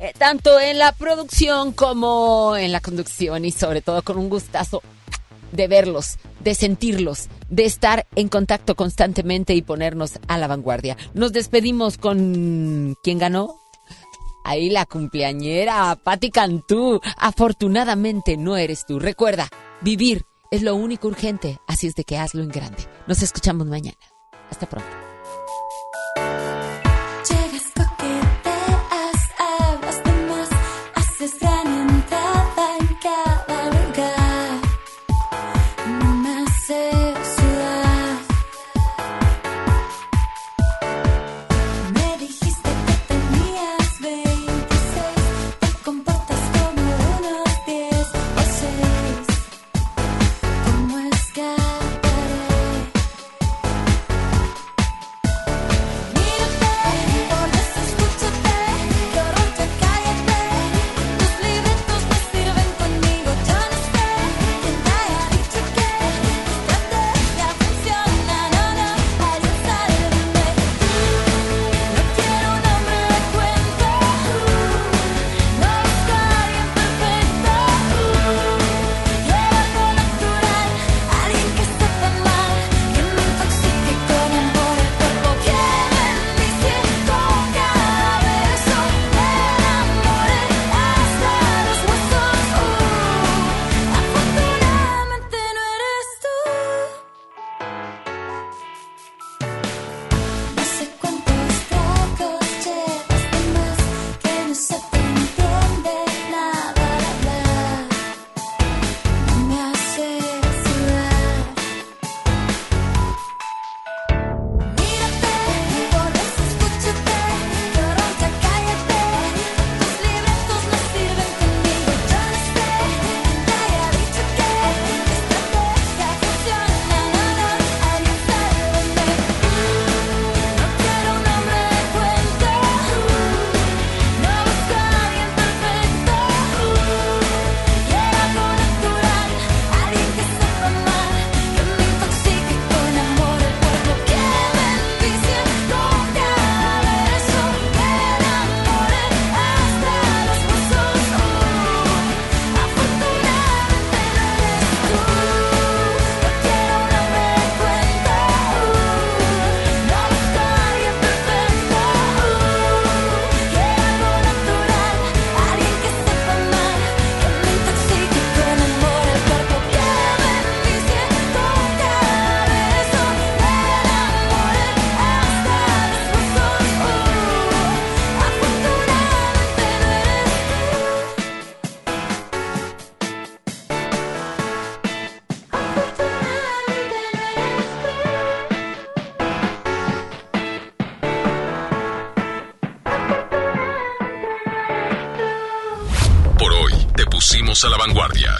Eh, tanto en la producción como en la conducción y sobre todo con un gustazo de verlos, de sentirlos, de estar en contacto constantemente y ponernos a la vanguardia. Nos despedimos con... ¿Quién ganó? Ahí la cumpleañera, Patti Cantú. Afortunadamente no eres tú. Recuerda, vivir es lo único urgente, así es de que hazlo en grande. Nos escuchamos mañana. Hasta pronto.